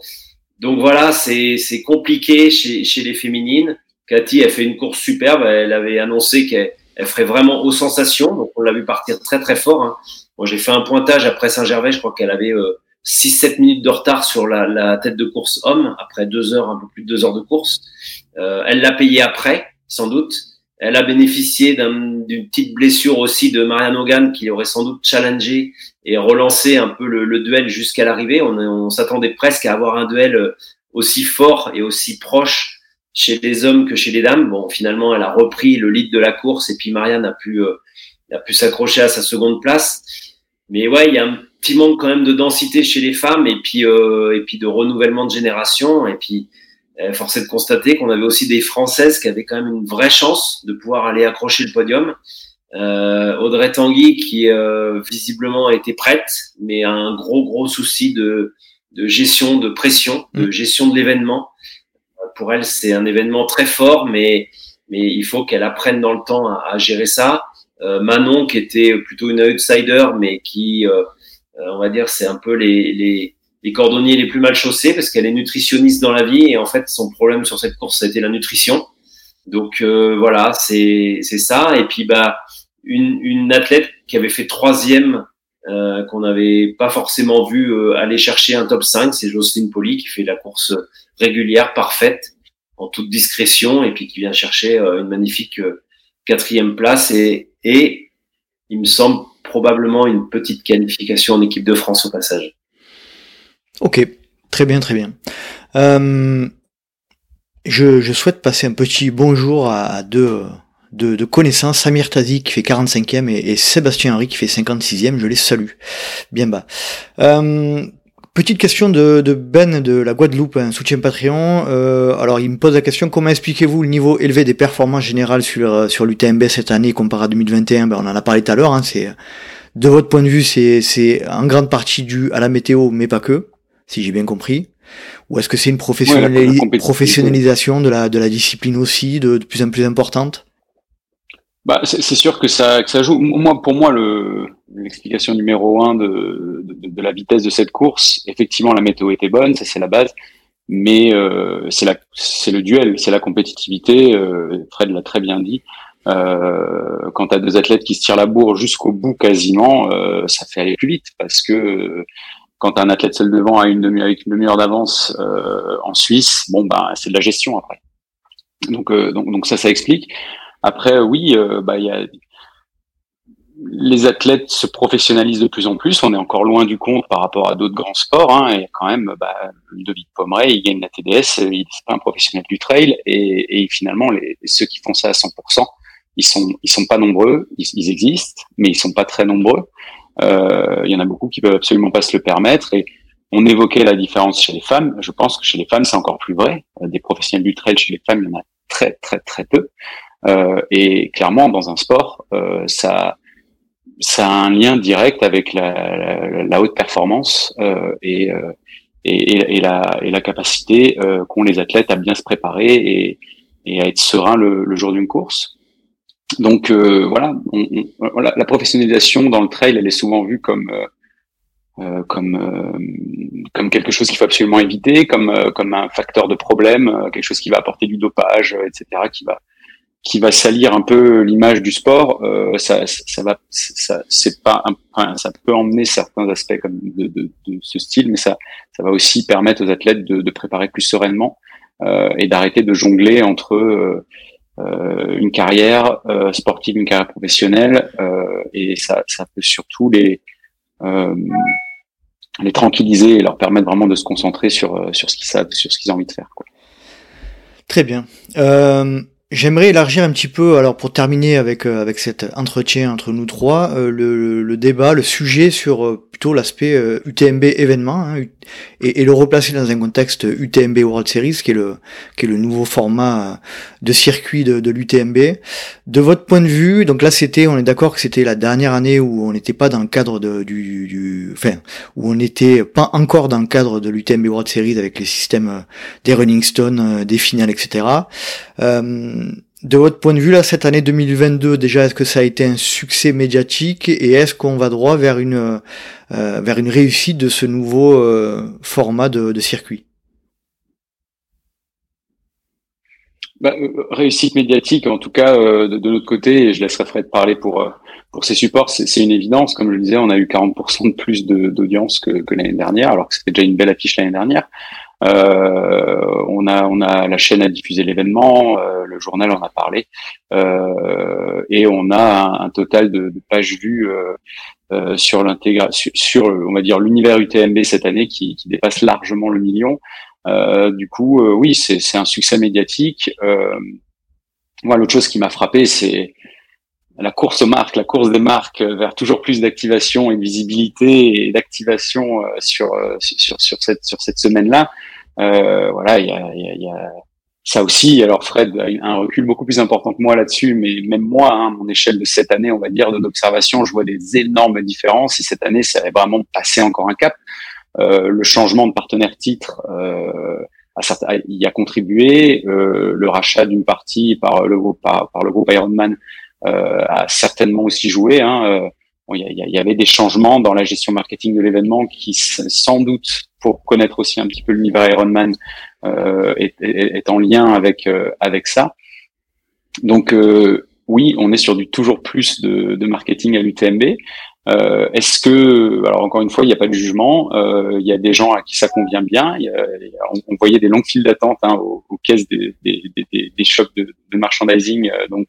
[SPEAKER 3] Donc voilà, c'est compliqué chez, chez les féminines. Cathy a fait une course superbe. Elle avait annoncé qu'elle ferait vraiment aux sensations. Donc, on l'a vu partir très, très fort. Hein. Moi, j'ai fait un pointage après Saint-Gervais. Je crois qu'elle avait euh, 6-7 minutes de retard sur la, la, tête de course homme après deux heures, un peu plus de deux heures de course. Euh, elle l'a payé après, sans doute. Elle a bénéficié d'une petite blessure aussi de Marianne Hogan qui aurait sans doute challengé et relancé un peu le, le duel jusqu'à l'arrivée. On, on s'attendait presque à avoir un duel euh, aussi fort et aussi proche chez les hommes que chez les dames. Bon, finalement, elle a repris le lead de la course et puis Marianne a pu, euh, pu s'accrocher à sa seconde place. Mais ouais, il y a un petit manque quand même de densité chez les femmes et puis, euh, et puis de renouvellement de génération. Et puis, euh, force est de constater qu'on avait aussi des Françaises qui avaient quand même une vraie chance de pouvoir aller accrocher le podium. Euh, Audrey Tanguy qui euh, visiblement a été prête, mais a un gros gros souci de, de gestion, de pression, de mmh. gestion de l'événement pour elle, c'est un événement très fort, mais, mais il faut qu'elle apprenne dans le temps à, gérer ça. Euh, Manon, qui était plutôt une outsider, mais qui, euh, on va dire, c'est un peu les, les, les, cordonniers les plus mal chaussés parce qu'elle est nutritionniste dans la vie et en fait, son problème sur cette course, été la nutrition. Donc voilà, c'est c'est ça. Et puis bah une, une athlète qui avait fait troisième euh, qu'on n'avait pas forcément vu euh, aller chercher un top 5, c'est Jocelyne Poli qui fait la course régulière, parfaite, en toute discrétion, et puis qui vient chercher euh, une magnifique quatrième place et, et, il me semble, probablement une petite qualification en équipe de France au passage.
[SPEAKER 1] Ok, très bien, très bien. Euh, je, je, souhaite passer un petit bonjour à deux de, de connaissances, Samir Tazi qui fait 45e et, Sébastien Henry qui fait 56e, je les salue bien bas. Euh, petite question de, de, Ben de la Guadeloupe, un soutien Patreon. Euh, alors il me pose la question, comment expliquez-vous le niveau élevé des performances générales sur, sur l'UTMB cette année comparé à 2021 ben, On en a parlé tout à l'heure, hein, c'est de votre point de vue, c'est en grande partie dû à la météo, mais pas que, si j'ai bien compris. Ou est-ce que c'est une professionnalisation de la, de la discipline aussi, de, de plus en plus importante?
[SPEAKER 2] Bah, c'est sûr que ça, que ça joue. Moi, pour moi, l'explication numéro un de, de, de, la vitesse de cette course, effectivement, la météo était bonne, ça c'est la base. mais c'est la c'est le duel, c'est la compétitivité. Fred l'a très bien dit. Euh, quand tu as deux athlètes qui se tirent la bourre jusqu'au bout quasiment, euh, ça fait aller plus vite parce que euh, quand un athlète seul devant a une demi avec une demi-heure d'avance euh, en Suisse, bon ben c'est de la gestion après. Donc donc donc ça ça explique. Après oui, bah il y a les athlètes se professionnalisent de plus en plus. On est encore loin du compte par rapport à d'autres grands sports. Hein, et quand même, bah, David Pomeray, il gagne la TDS, il n'est pas un professionnel du trail. Et, finalement, ceux qui font ça à 100%, ils sont sont pas nombreux, ils, existent, mais ils sont pas très nombreux. Euh, il y en a beaucoup qui peuvent absolument pas se le permettre. Et on évoquait la différence chez les femmes. Je pense que chez les femmes, c'est encore plus vrai. Euh, des professionnels du trail chez les femmes, il y en a très très très peu. Euh, et clairement, dans un sport, euh, ça ça a un lien direct avec la, la, la haute performance euh, et, et, et, la, et la capacité qu'ont les athlètes à bien se préparer et, et à être serein le, le jour d'une course. Donc euh, voilà, la professionnalisation dans le trail, elle est souvent vue comme euh comme euh, comme quelque chose qu'il faut absolument éviter, comme comme un facteur de problème, quelque chose qui va apporter du dopage, etc., qui va qui va salir un peu l'image du sport. ça, ça va, ça c'est pas, un, ça peut emmener certains aspects comme de, de, de, ce style, mais ça ça va aussi permettre aux athlètes de, de préparer plus sereinement et d'arrêter de jongler entre euh, une carrière euh, sportive, une carrière professionnelle, euh, et ça, ça peut surtout les les tranquilliser et leur permettre vraiment de se concentrer sur sur ce qu'ils savent, sur ce qu'ils ont envie de faire. Quoi.
[SPEAKER 1] Très bien. Euh, J'aimerais élargir un petit peu, alors pour terminer avec euh, avec cet entretien entre nous trois, euh, le, le, débat, le sujet sur euh, plutôt l'aspect UTMB événement hein, et, et, le replacer dans un contexte UTMB World Series, qui est le qui est le nouveau format de circuit de, de l'UTMB. De votre point de vue, donc là c'était, on est d'accord que c'était la dernière année où on n'était pas dans le cadre de, du, du, enfin où on n'était pas encore dans le cadre de l'UTMB World Series avec les systèmes des running stones, des finales, etc. Euh, de votre point de vue, là, cette année 2022, déjà, est-ce que ça a été un succès médiatique et est-ce qu'on va droit vers une, euh, vers une réussite de ce nouveau euh, format de, circuit?
[SPEAKER 2] Bah, euh, Réussite médiatique, en tout cas, de, notre côté, et je laisserai Fred parler pour, pour ces supports, c'est une évidence. Comme je le disais, on a eu 40% de plus d'audience que l'année dernière, alors que c'était déjà une belle affiche l'année dernière. Euh, on a on a la chaîne a diffusé l'événement, euh, le journal en a parlé, euh, et on a un, total de, de, pages vues sur l'intégration, sur, on va dire l'univers UTMB cette année qui, qui, dépasse largement le million. du coup, oui, c'est un succès médiatique. moi, l'autre chose qui m'a frappé, c'est la course aux marques, la course des marques vers toujours plus d'activation et de visibilité et d'activation sur, sur, sur cette, sur cette semaine-là. Euh, voilà, il y a, y, y a, ça aussi. Alors Fred a un recul beaucoup plus important que moi là-dessus, mais même moi, hein, mon échelle de cette année, on va dire, d'observation, je vois des énormes différences. Et cette année, ça a vraiment passé encore un cap. Euh, le changement de partenaire titre euh, a, y a contribué. Euh, le rachat d'une partie par le groupe par, le groupe Ironman euh, a certainement aussi joué. Hein. Euh, il y, y, avait des changements dans la gestion marketing de l'événement qui, sans doute, pour connaître aussi un petit peu l'univers Ironman, euh, est, est, est, en lien avec euh, avec ça. Donc euh, oui, on est sur du toujours plus de, de marketing à l'UTMB. Euh, Est-ce que, alors encore une fois, il n'y a pas de jugement. Euh, il y a des gens à qui ça convient bien. Il y a, on, voyait des longues files d'attente hein, aux, aux, caisses des, des, des, des shops de, de merchandising. donc,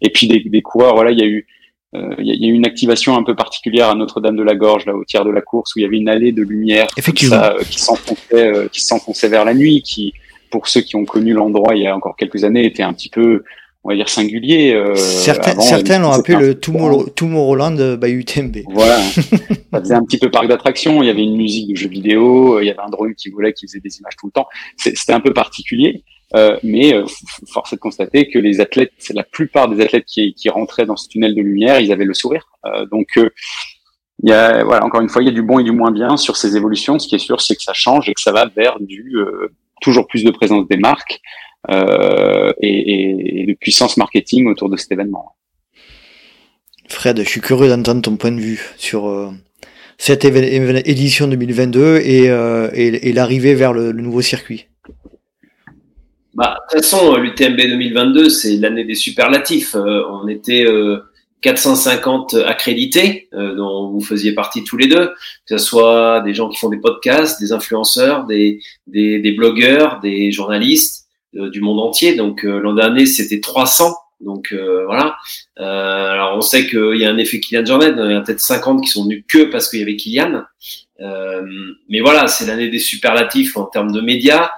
[SPEAKER 2] et puis des, des coureurs. Voilà, il y a eu il euh, y, a eu une activation un peu particulière à Notre-Dame de la Gorge, là au tiers de la course, où il y avait une allée de lumière
[SPEAKER 1] ça,
[SPEAKER 2] euh, qui s'enfonçait, euh, qui s'enfonçait vers la nuit, qui, pour ceux qui ont connu l'endroit il y a encore quelques années, était un petit peu, on va dire, singulier.
[SPEAKER 1] Euh, certains certains l'ont appelé le Tomorrowland by UTMB.
[SPEAKER 2] Voilà, ça faisait un petit peu parc d'attraction. Il y avait une musique de jeux vidéo, il y avait un drone qui volait, qui faisait des images tout le temps. C'était un peu particulier. Euh, mais euh, force est de constater que les athlètes, la plupart des athlètes qui, qui, rentraient dans ce tunnel de lumière, ils avaient le sourire. Euh, donc, euh, il y a, voilà, encore une fois, il y a du bon et du moins bien sur ces évolutions. Ce qui est sûr, c'est que ça change et que ça va vers du toujours plus de présence des marques et, et, et, de puissance marketing autour de cet événement.
[SPEAKER 1] Fred, je suis curieux d'entendre ton point de vue sur cette édition 2022 et, et, l'arrivée vers le, nouveau circuit
[SPEAKER 3] bah, De toute façon, l'UTMB 2022, c'est l'année des superlatifs. on était 450 accrédités, dont vous faisiez partie tous les deux, que ce soit des gens qui font des podcasts, des influenceurs, des, des, des blogueurs, des journalistes du monde entier. Donc l'an dernier, c'était 300 donc euh, voilà. Euh, alors on sait qu'il y a un effet Kylian Jornet, il y en a peut-être 50 qui sont venus que parce qu'il y avait Kylian. Euh, mais voilà, c'est l'année des superlatifs en termes de médias.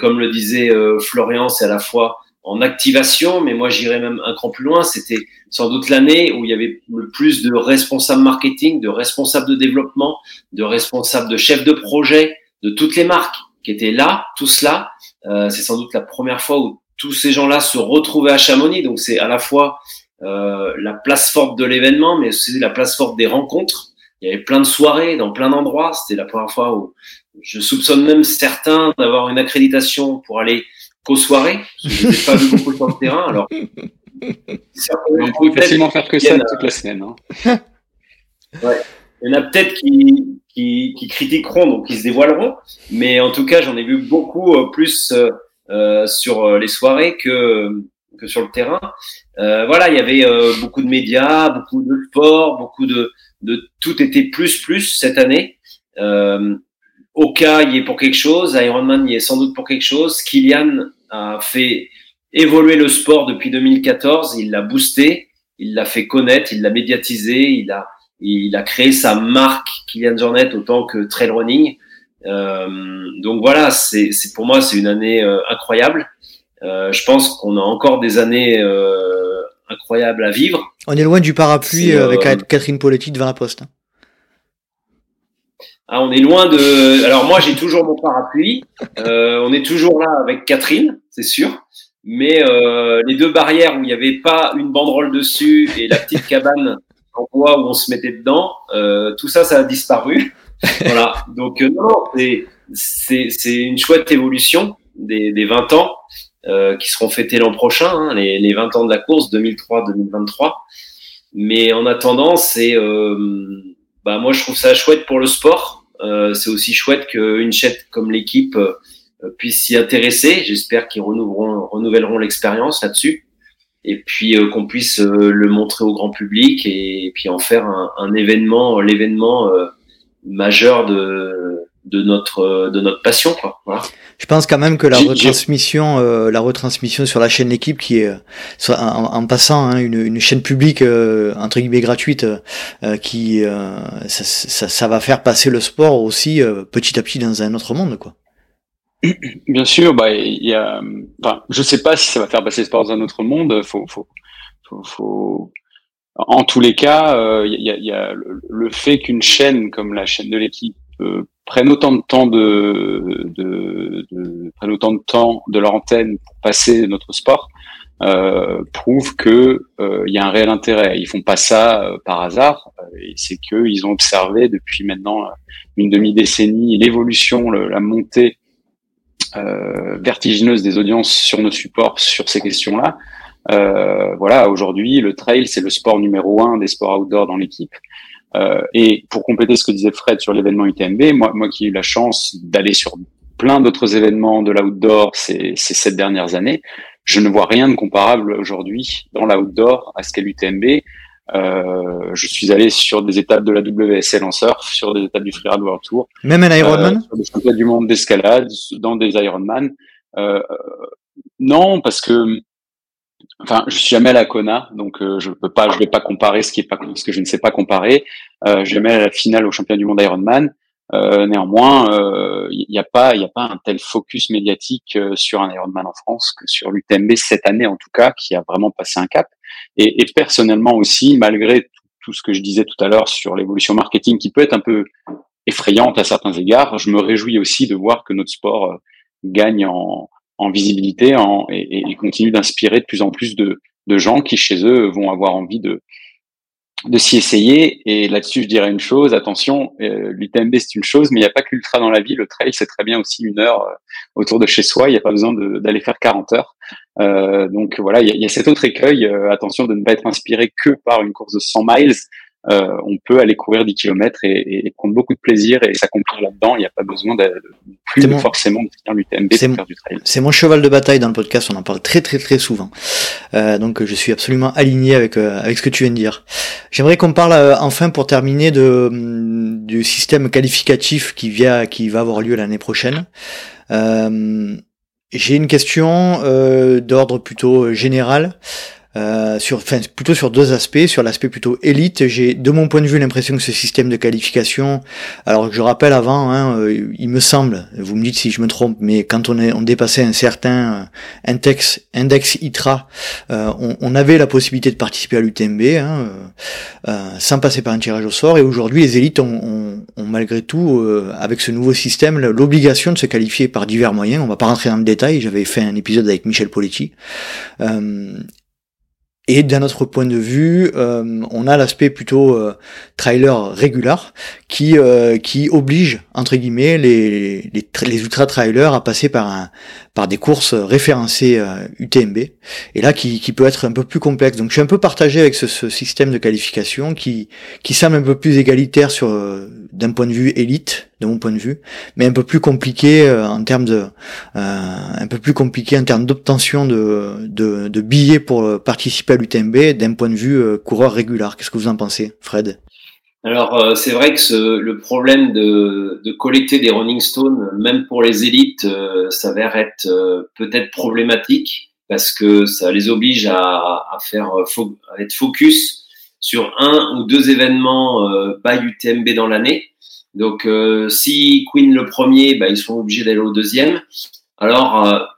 [SPEAKER 3] comme le disait Florian, c'est à la fois en activation, mais moi j'irais même un cran plus loin. C'était sans doute l'année où il y avait le plus de responsables marketing, de responsables de développement, de responsables de chefs de projet, de toutes les marques qui étaient là, tous là. c'est sans doute la première fois où tous ces gens-là se retrouvaient à Chamonix. Donc c'est à la fois euh, la place forte de l'événement, mais aussi la place forte des rencontres. Il y avait plein de soirées dans plein d'endroits. C'était la première fois où je soupçonne même certains d'avoir une accréditation pour aller qu'aux soirées. Je n'ai pas vu beaucoup sur le terrain. Alors,
[SPEAKER 2] on peut facilement faire que ça toute la semaine. Hein.
[SPEAKER 3] Ouais. Il y en a peut-être qui, qui, qui, critiqueront, donc qui se dévoileront. Mais en tout cas, j'en ai vu beaucoup euh, plus. Euh, euh, sur euh, les soirées que que sur le terrain. Euh, voilà, il y avait euh, beaucoup de médias, beaucoup de sport, beaucoup de, de tout était plus plus cette année. Euh, Oka y est pour quelque chose, Ironman y est sans doute pour quelque chose. Kylian a fait évoluer le sport depuis 2014, il l'a boosté, il l'a fait connaître, il l'a médiatisé, il a il a créé sa marque Kylian Jornet autant que trail running. Euh, donc voilà, c'est pour moi c'est une année euh, incroyable. Euh, je pense qu'on a encore des années incroyables à vivre.
[SPEAKER 1] On est loin du parapluie avec Catherine Poletti devant la poste.
[SPEAKER 3] Ah, on est loin de. Alors moi, j'ai toujours mon parapluie. Euh, on est toujours là avec Catherine, c'est sûr. Mais euh, les deux barrières où il n'y avait pas une banderole dessus et la petite cabane où on se mettait dedans, euh, tout ça, ça a disparu voilà. Donc, euh, non, c'est une chouette évolution des, des 20 ans euh, qui seront fêtés l'an prochain, hein, les, les 20 ans de la course 2003-2023. Mais en attendant, c'est, euh, bah, moi, je trouve ça chouette pour le sport. Euh, c'est aussi chouette qu'une chaîne comme l'équipe euh, puisse s'y intéresser. J'espère qu'ils renouvelleront l'expérience là-dessus. Et puis euh, qu'on puisse le montrer au grand public et, puis en faire un, un événement, l'événement majeur de, de notre de notre passion quoi. Voilà.
[SPEAKER 1] Je pense quand même que la retransmission euh, la retransmission sur la chaîne l'équipe qui est en, en, passant hein, une, une, chaîne publique euh, entre guillemets gratuite euh, qui euh, ça, ça, ça, va faire passer le sport aussi petit à petit dans un autre monde quoi.
[SPEAKER 2] Bien sûr, bah il y a enfin je sais pas si ça va faire passer le sport dans un autre monde, faut faut, faut, faut en tous les cas, il euh, y, a, le, fait qu'une chaîne comme la chaîne de l'équipe euh, prenne autant de temps de, de, de, prenne autant de temps de leur antenne pour passer notre sport euh, prouve que euh, il y a un réel intérêt. Ils font pas ça par hasard. et c'est qu'ils ont observé depuis maintenant une demi décennie l'évolution, la montée vertigineuse des audiences sur nos supports sur ces questions-là. Euh, voilà, aujourd'hui, le trail, c'est le sport numéro un des sports outdoor dans l'équipe. Euh, et pour compléter ce que disait Fred sur l'événement UTMB, moi, moi qui ai eu la chance d'aller sur plein d'autres événements de l'outdoor ces, ces sept dernières années, je ne vois rien de comparable aujourd'hui dans l'outdoor à ce qu'est l'UTMB. Euh, je suis allé sur des étapes de la WSL en surf, sur des étapes du Freeride World Tour.
[SPEAKER 1] Même un Ironman
[SPEAKER 2] euh, Sur des championnats du monde d'escalade, dans des Ironman. Euh, non, parce que Enfin, je suis jamais à la Kona, donc euh, je peux pas, je vais pas comparer ce qui est pas, ce que je ne sais pas comparer. Euh, jamais à la finale au championnat du monde Ironman. Euh, néanmoins, il euh, n'y a pas, il a pas un tel focus médiatique euh, sur un Ironman en France que sur l'UTMB cette année en tout cas, qui a vraiment passé un cap. Et, personnellement aussi, malgré tout, ce que je disais tout à l'heure sur l'évolution marketing, qui peut être un peu effrayante à certains égards, je me réjouis aussi de voir que notre sport gagne en visibilité en, et, continue d'inspirer de plus en plus de, gens qui chez eux vont avoir envie de, de s'y essayer. Et là-dessus, je dirais une chose, attention, euh, l'UTMB c'est une chose, mais il n'y a pas que l'ultra dans la vie. Le trail, c'est très bien aussi une heure euh, autour de chez soi. Il n'y a pas besoin d'aller faire 40 heures. Euh, donc voilà, il y, y, a, cet autre écueil. Euh, attention de ne pas être inspiré que par une course de 100 miles. On peut aller courir 10 km et, prendre beaucoup de plaisir et s'accomplir là-dedans. Il n'y a pas besoin de, plus forcément de finir l'UTMB pour faire du trail.
[SPEAKER 1] C'est mon cheval de bataille dans le podcast. On en parle très très très souvent. donc je suis absolument aligné avec avec ce que tu viens de dire. J'aimerais qu'on parle enfin pour terminer de du système qualificatif qui vient qui va avoir lieu l'année prochaine. Euh, j'ai une question euh, d'ordre plutôt général. Euh, sur, plutôt sur deux aspects. Sur l'aspect plutôt élite, j'ai de mon point de vue l'impression que ce système de qualification, alors que je rappelle avant, hein, euh, il me semble, vous me dites si je me trompe, mais quand on, est, on dépassait un certain euh, index, index ITRA, on, on, avait la possibilité de participer à l'UTMB hein, sans passer par un tirage au sort. Et aujourd'hui, les élites ont, ont, ont malgré tout, avec ce nouveau système, l'obligation de se qualifier par divers moyens. On va pas rentrer dans le détail. J'avais fait un épisode avec Michel Poletti. Et d'un autre point de vue, euh, on a l'aspect plutôt euh, trailer régular qui euh, qui oblige entre guillemets les les, les ultra trailers à passer par un par des courses référencées UTMB et là qui, qui peut être un peu plus complexe. Donc je suis un peu partagé avec ce, ce système de qualification qui qui semble un peu plus égalitaire sur d'un point de vue élite de mon point de vue, mais un peu plus compliqué en termes de un peu plus compliqué en termes d'obtention de, de, de billets pour participer l'UTMB d'un point de vue coureur régulier. Qu'est-ce que vous en pensez, Fred?
[SPEAKER 3] Alors euh, c'est vrai que le problème de, collecter des Rolling Stones, même pour les élites, euh, s'avère être euh, peut-être problématique parce que ça les oblige à, faire être focus sur un ou deux événements euh, by UTMB dans l'année. Donc si Queen le premier, bah, ils sont obligés d'aller au deuxième. Alors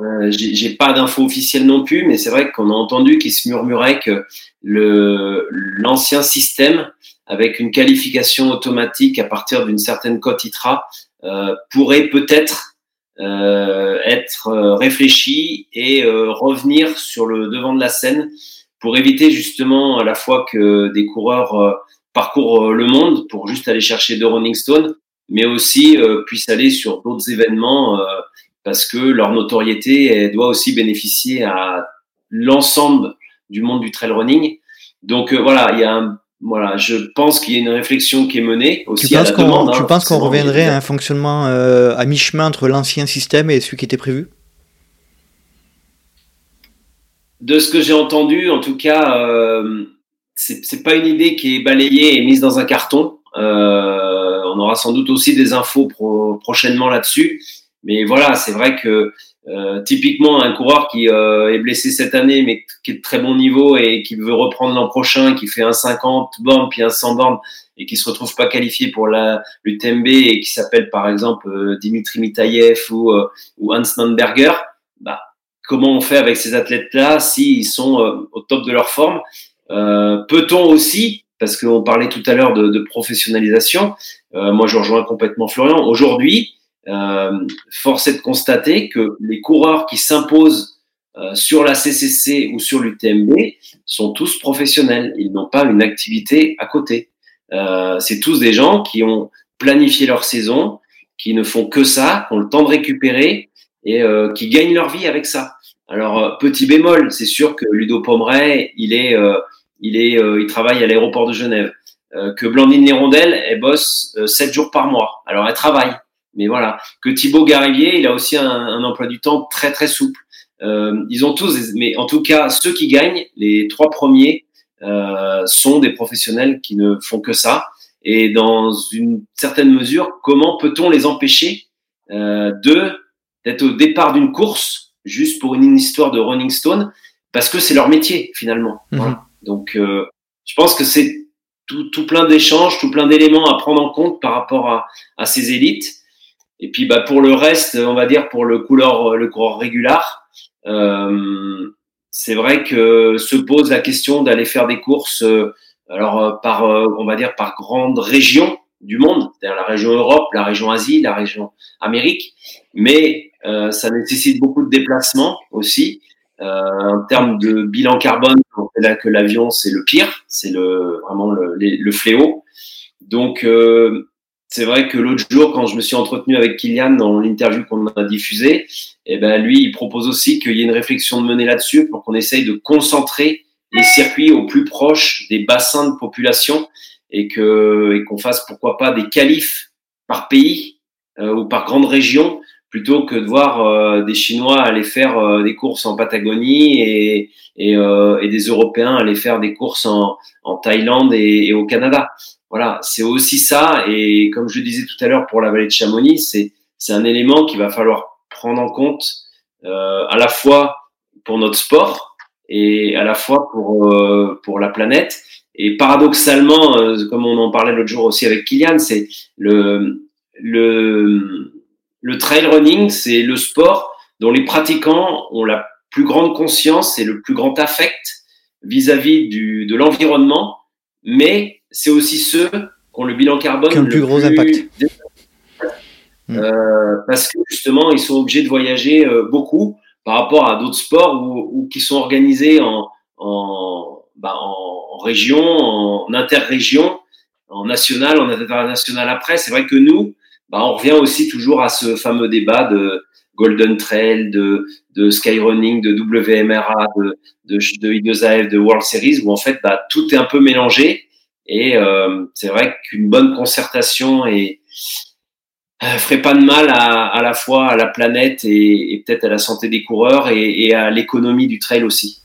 [SPEAKER 3] euh, j'ai pas d'infos officielles non plus, mais c'est vrai qu'on a entendu qu'il se murmurait que l'ancien système avec une qualification automatique à partir d'une certaine cote ITRA euh, pourrait peut-être euh, être euh, réfléchi et euh, revenir sur le devant de la scène pour éviter justement à la fois que des coureurs parcourent le monde pour juste aller chercher deux Rolling Stones, mais aussi puissent aller sur d'autres événements parce que leur notoriété doit aussi bénéficier à l'ensemble du monde du trail running. Donc voilà, il y a un voilà, je pense qu'il y a une réflexion qui est menée aussi tu
[SPEAKER 1] penses qu'on, Tu hein, penses qu'on reviendrait à un fonctionnement euh, à mi-chemin entre l'ancien système et celui qui était prévu?
[SPEAKER 3] De ce que j'ai entendu, en tout cas, euh, c'est, pas une idée qui est balayée et mise dans un carton. Euh, on aura sans doute aussi des infos prochainement là-dessus. Mais voilà, c'est vrai que euh, typiquement, un coureur qui euh, est blessé cette année, mais qui est de très bon niveau et qui veut reprendre l'an prochain, qui fait un 50 bornes puis un 100 bornes et qui se retrouve pas qualifié pour la l'UTMB et qui s'appelle par exemple euh, Dimitri Mitayev ou, ou Hans Manberger, bah, comment on fait avec ces athlètes-là s'ils sont au top de leur forme? Peut-on aussi, parce qu'on parlait tout à l'heure de, de professionnalisation, moi je rejoins complètement Florian, aujourd'hui, euh, force est de constater que les coureurs qui s'imposent euh, sur la CCC ou sur l'UTMB sont tous professionnels. Ils n'ont pas une activité à côté. Euh, c'est tous des gens qui ont planifié leur saison, qui ne font que ça, qui ont le temps de récupérer et euh, qui gagnent leur vie avec ça. Alors euh, petit bémol, c'est sûr que Ludo Pomeray, il est, euh, il est, il travaille à l'aéroport de Genève. que Blandine Nérondel, elle bosse 7 jours par mois. Alors elle travaille, mais voilà, que Thibaut Garivier, il a aussi un, emploi du temps très très souple. Euh, ils ont tous, mais en tout cas, ceux qui gagnent, les trois premiers, euh, sont des professionnels qui ne font que ça. Et dans une certaine mesure, comment peut-on les empêcher euh, de d'être au départ d'une course juste pour une histoire de running stone? Parce que c'est leur métier finalement. Mhm. Donc, euh, je pense que c'est tout, tout plein d'échanges, tout plein d'éléments à prendre en compte par rapport à, à ces élites. Et puis bah, pour le reste, on va dire pour le couleur, le coureur régulier, euh, c'est vrai que se pose la question d'aller faire des courses, euh, alors euh, par, euh, on va dire par grande région du monde, c'est-à-dire la région Europe, la région Asie, la région Amérique, mais ça nécessite beaucoup de déplacements aussi. en termes de bilan carbone, là que l'avion c'est le pire, c'est vraiment le, le fléau. Donc euh, c'est vrai que l'autre jour, quand je me suis entretenu avec Kylian dans l'interview qu'on a diffusée, eh ben lui, il propose aussi qu'il y ait une réflexion de mener là-dessus pour qu'on essaye de concentrer les circuits au plus proche des bassins de population et que qu'on fasse pourquoi pas des qualifs par pays euh, ou par grande région plutôt que de voir euh, des Chinois aller faire euh, des courses en Patagonie et, des Européens aller faire des courses en, Thaïlande et, au Canada. Voilà, c'est aussi ça. Et comme je disais tout à l'heure pour la vallée de Chamonix, c'est c'est un élément qu'il va falloir prendre en compte à la fois pour notre sport et à la fois pour pour la planète et paradoxalement, euh, comme on en parlait l'autre jour aussi avec Kylian, c'est le, le, le trail running, c'est le sport dont les pratiquants ont la plus grande conscience et le plus grand affect vis-à-vis du, de l'environnement, mais c'est aussi ceux qui ont le bilan carbone
[SPEAKER 1] le, plus gros impact.
[SPEAKER 3] Mm. Euh, parce que justement, ils sont obligés de voyager euh, beaucoup par rapport à d'autres sports ou, ou qui sont organisés en, en, bah, en, région, en interrégion, en national, en international après. C'est vrai que nous, bah, on revient aussi toujours à ce fameux débat de Golden Trail, de, de Skyrunning, de WMRA, de, de, de I2AF, de World Series, où en fait bah, tout est un peu mélangé. Et euh, c'est vrai qu'une bonne concertation et euh, ferait pas de mal à, à la fois à la planète et, et peut-être à la santé des coureurs et, et à l'économie du trail aussi.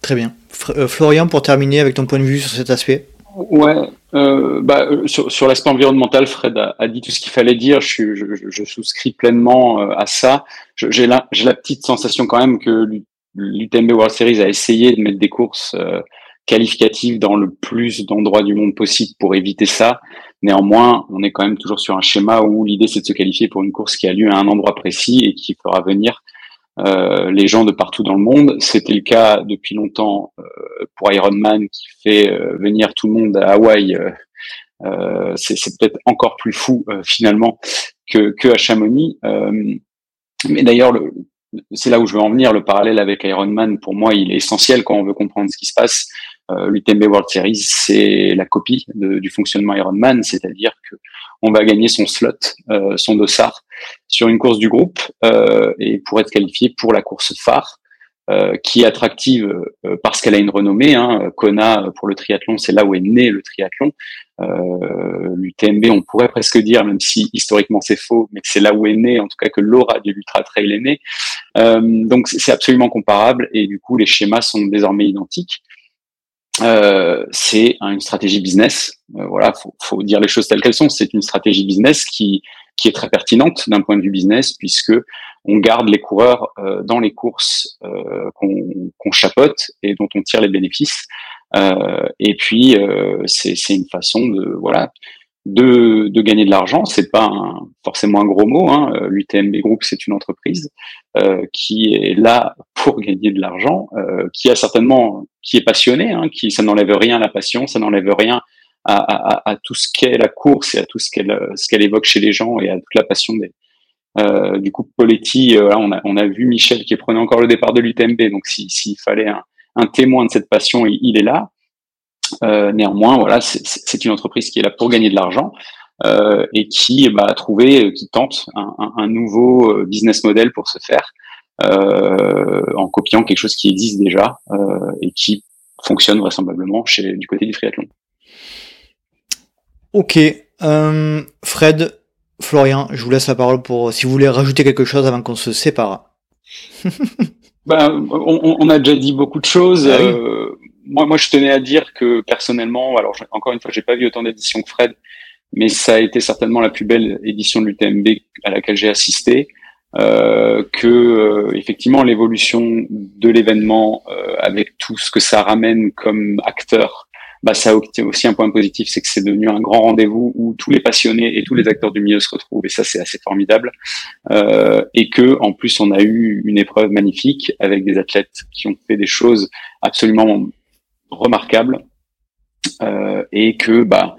[SPEAKER 1] Très bien. Euh, Florian, pour terminer avec ton point de vue sur cet aspect.
[SPEAKER 2] Ouais, euh, bah, sur, sur l'aspect environnemental, Fred a, a, dit tout ce qu'il fallait dire. Je, je, je, souscris pleinement à ça. J'ai la, la petite sensation quand même que l'UTMB World Series a essayé de mettre des courses qualificatives dans le plus d'endroits du monde possible pour éviter ça. Néanmoins, on est quand même toujours sur un schéma où l'idée c'est de se qualifier pour une course qui a lieu à un endroit précis et qui fera venir euh, les gens de partout dans le monde. C'était le cas depuis longtemps euh, pour Ironman qui fait euh, venir tout le monde à Hawaï. Euh, c'est peut-être encore plus fou finalement que, que à Chamonix. mais d'ailleurs, c'est là où je veux en venir. Le parallèle avec Ironman, pour moi, il est essentiel quand on veut comprendre ce qui se passe. Euh, L'UTMB World Series, c'est la copie de, du fonctionnement Ironman, c'est-à-dire que on va gagner son slot, euh, son dossard sur une course du groupe euh, et pour être qualifié pour la course phare. Euh, qui est attractive euh, parce qu'elle a une renommée. Hein. Kona, pour le triathlon, c'est là où est né le triathlon. Euh, L'UTMB, on pourrait presque dire, même si historiquement c'est faux, mais que c'est là où est né, en tout cas que l'aura de l'ultra trail est né. donc c'est absolument comparable et du coup les schémas sont désormais identiques. Euh, c'est une stratégie business. Euh, voilà, faut, faut, dire les choses telles qu'elles sont. C'est une stratégie business qui qui est très pertinente d'un point de vue business puisque on garde les coureurs euh, dans les courses euh, qu'on chapote et dont on tire les bénéfices. Euh, et puis c'est une façon de voilà de, de gagner de l'argent. C'est pas forcément un gros mot. Hein. L'UTMB Group, c'est une entreprise euh, qui est là pour gagner de l'argent, euh, qui a certainement, qui est passionné, hein, qui ça n'enlève rien à la passion, ça n'enlève rien à, à, à, tout ce qu'est la course et à tout ce qu'elle ce qu'elle évoque chez les gens et à toute la passion des. Euh, du coup, Poletti, euh, on, a, on a vu Michel qui prenait encore le départ de l'UTMB, donc s'il fallait un, un, témoin de cette passion, il est là. Euh, néanmoins, voilà, c'est une entreprise qui est là pour gagner de l'argent euh, et qui bah, a trouvé, qui tente un, un, un, nouveau euh, business model pour se faire euh, en copiant quelque chose qui existe déjà euh, et qui fonctionne vraisemblablement chez du côté du triathlon.
[SPEAKER 1] Ok, Fred, Florian, je vous laisse la parole pour si vous voulez rajouter quelque chose avant qu'on se sépare.
[SPEAKER 2] ben, on, on, a déjà dit beaucoup de choses. Ah oui moi, moi, je tenais à dire que personnellement, alors encore une fois, j'ai pas vu autant d'éditions que Fred, mais ça a été certainement la plus belle édition de l'UTMB à laquelle j'ai assisté. Euh, que euh, effectivement l'évolution de l'événement euh, avec tout ce que ça ramène comme acteur, bah ça a aussi un point positif, c'est que c'est devenu un grand rendez-vous où tous les passionnés et tous les acteurs du milieu se retrouvent et ça c'est assez formidable euh, et que en plus on a eu une épreuve magnifique avec des athlètes qui ont fait des choses absolument remarquable euh, et que bah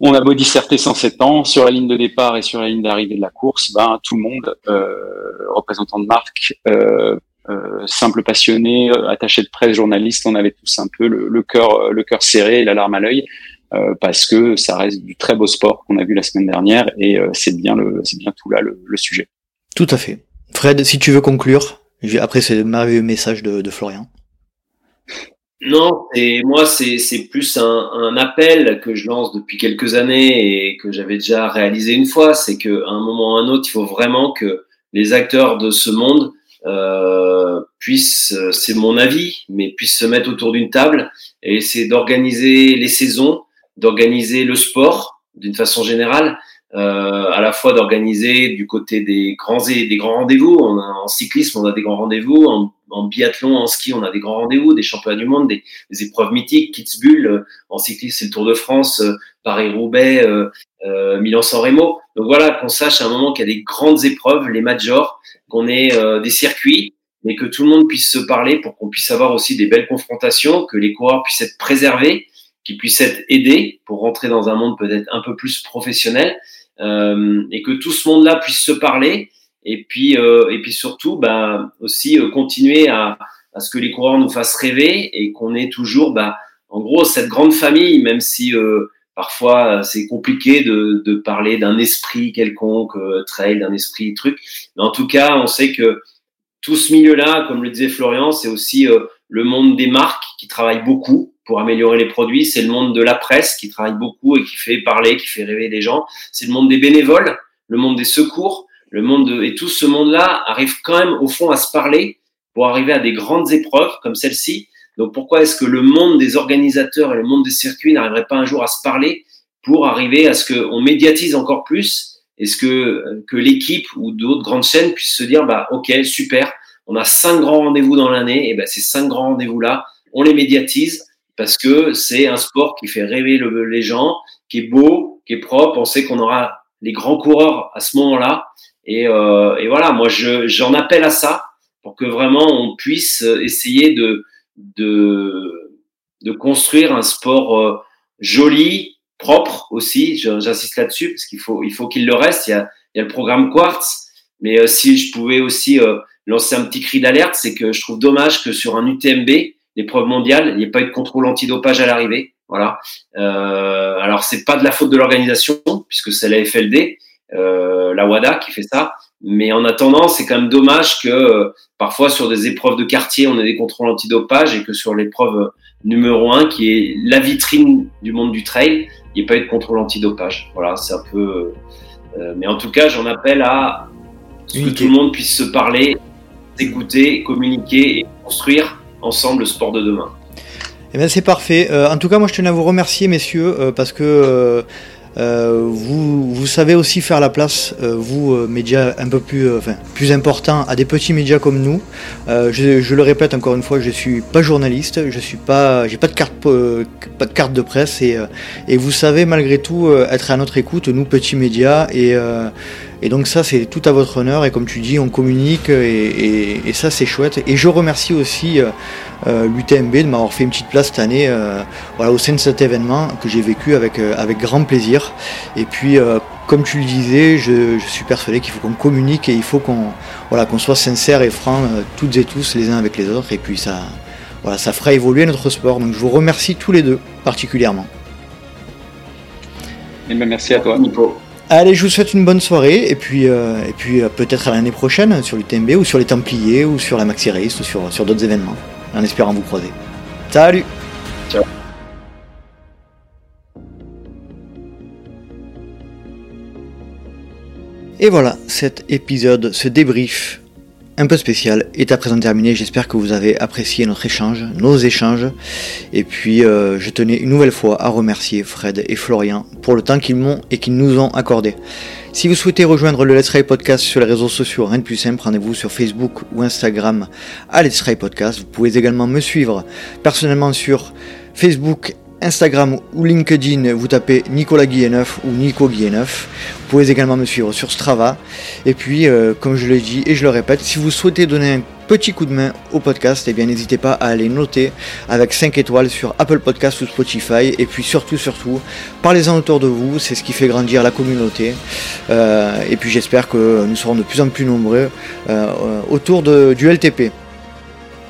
[SPEAKER 2] on a beau disserter 107 ans sur la ligne de départ et sur la ligne d'arrivée de la course, bah, tout le monde, euh, représentant de marque, euh, euh, simple passionné, euh, attaché de presse, journaliste, on avait tous un peu le, le cœur le cœur serré et l'alarme à l'œil euh, parce que ça reste du très beau sport qu'on a vu la semaine dernière et c'est bien le c'est bien tout là le, le, sujet.
[SPEAKER 1] Tout à fait. Fred, si tu veux conclure, après ce merveilleux message de, de Florian.
[SPEAKER 3] Non, et moi, c'est plus un, appel que je lance depuis quelques années et que j'avais déjà réalisé une fois. C'est qu'à un moment ou à un autre, il faut vraiment que les acteurs de ce monde euh, puissent, c'est mon avis, mais puissent se mettre autour d'une table et essayer d'organiser les saisons, d'organiser le sport d'une façon générale, euh, à la fois d'organiser du côté des grands des grands rendez-vous. en cyclisme, on a des grands rendez-vous. En, biathlon, en ski, on a des grands rendez-vous, des championnats du monde, des, épreuves mythiques. Kitzbühel, euh, en cyclisme, c'est le Tour de France, euh, Paris-Roubaix, euh, euh, Milan-San Remo. Donc voilà, qu'on sache à un moment qu'il y a des grandes épreuves, les majors, qu'on ait des circuits, mais que tout le monde puisse se parler pour qu'on puisse avoir aussi des belles confrontations, que les coureurs puissent être préservés, qu'ils puissent être aidés pour rentrer dans un monde peut-être un peu plus professionnel euh, et que tout ce monde-là puisse se parler. Et puis euh, et puis surtout bah, aussi euh, continuer à, à ce que les coureurs nous fassent rêver et qu'on ait toujours bah, en gros cette grande famille même si parfois c'est compliqué de, de parler d'un esprit quelconque trail d'un esprit truc. Mais en tout cas on sait que tout ce milieu-là, comme le disait Florian, c'est aussi le monde des marques qui travaillent beaucoup pour améliorer les produits. C'est le monde de la presse qui travaille beaucoup et qui fait parler, qui fait rêver les gens. C'est le monde des bénévoles, le monde des secours, le monde de... et tout ce monde-là arrive quand même au fond à se parler pour arriver à des grandes épreuves comme celle-ci. Donc pourquoi est-ce que le monde des organisateurs et le monde des circuits n'arriverait pas un jour à se parler pour arriver à ce qu'on médiatise encore plus Est-ce que, que l'équipe ou d'autres grandes chaînes puissent se dire, bah ok, super, on a cinq grands rendez-vous dans l'année, et ben ces cinq grands rendez-vous-là, on les médiatise, parce que c'est un sport qui fait rêver le, les gens, qui est beau, qui est propre. On sait qu'on aura les grands coureurs à ce moment-là. Et, euh, et, voilà, moi, j'en appelle à ça pour que vraiment on puisse essayer de, de, de construire un sport euh, joli, propre aussi. J'insiste là-dessus parce qu'il faut, il faut qu'il le reste. Il y, a, il y a le programme Quartz, mais euh, si je pouvais aussi euh, lancer un petit cri d'alerte, c'est que je trouve dommage que sur un UTMB, l'épreuve mondiale, il n'y a pas eu de contrôle antidopage à l'arrivée. Voilà. Euh, alors c'est pas de la faute de l'organisation puisque c'est la FLD, euh, la WADA qui fait ça. Mais en attendant, c'est quand même dommage que euh, parfois sur des épreuves de quartier, on ait des contrôles antidopage et que sur l'épreuve numéro un, qui est la vitrine du monde du trail, il n'y ait pas eu de contrôle antidopage. Voilà, c'est un peu. Euh, mais en tout cas, j'en appelle à ce que tout le monde puisse se parler, s'écouter, communiquer et construire ensemble le sport de demain.
[SPEAKER 1] Eh bien, c'est parfait. Euh, en tout cas, moi, je tenais à vous remercier, messieurs, euh, parce que euh, vous, vous savez aussi faire la place, vous, médias un peu plus, enfin, plus importants, à des petits médias comme nous. Je, je, le répète encore une fois, je suis pas journaliste, je suis pas, pas de carte, pas de carte de presse, et, et vous savez malgré tout être à notre écoute, nous petits médias, et et donc ça, c'est tout à votre honneur. Et comme tu dis, on communique et, ça, c'est chouette. Et je remercie aussi euh, euh, l'UTMB de m'avoir fait une petite place cette année euh, voilà, au sein de cet événement que j'ai vécu avec, avec grand plaisir. Et puis, comme tu le disais, je, suis persuadé qu'il faut qu'on communique et il faut qu'on voilà, soit sincère et franc toutes et tous les uns avec les autres. Et puis ça, voilà, ça fera évoluer notre sport. Donc je vous remercie tous les deux particulièrement.
[SPEAKER 2] Et ben merci à toi, Nico.
[SPEAKER 1] Allez, je vous souhaite une bonne soirée et puis, euh, et puis euh, peut-être à l'année prochaine sur l'UTMB ou sur les Templiers ou sur la Maxi Race ou sur, sur d'autres événements en espérant vous croiser. Salut!
[SPEAKER 3] Ciao.
[SPEAKER 1] Et voilà, cet épisode, ce débrief un peu spécial est à présent terminé. J'espère que vous avez apprécié notre échange, nos échanges. Et puis, euh, je tenais une nouvelle fois à remercier Fred et Florian pour le temps qu'ils m'ont et qu'ils nous ont accordé. Si vous souhaitez rejoindre le Let's Try Podcast sur les réseaux sociaux, rien de plus simple, rendez-vous sur Facebook ou Instagram à Let's Try Podcast. Vous pouvez également me suivre personnellement sur Facebook Instagram ou LinkedIn, vous tapez Nicolas Guilleneuf ou Nico Guilleneuf. Vous pouvez également me suivre sur Strava. Et puis, euh, comme je l'ai dit et je le répète, si vous souhaitez donner un petit coup de main au podcast, eh bien n'hésitez pas à aller noter avec 5 étoiles sur Apple Podcast ou Spotify. Et puis surtout, surtout, parlez-en autour de vous, c'est ce qui fait grandir la communauté. Euh, et puis j'espère que nous serons de plus en plus nombreux euh, autour du LTP.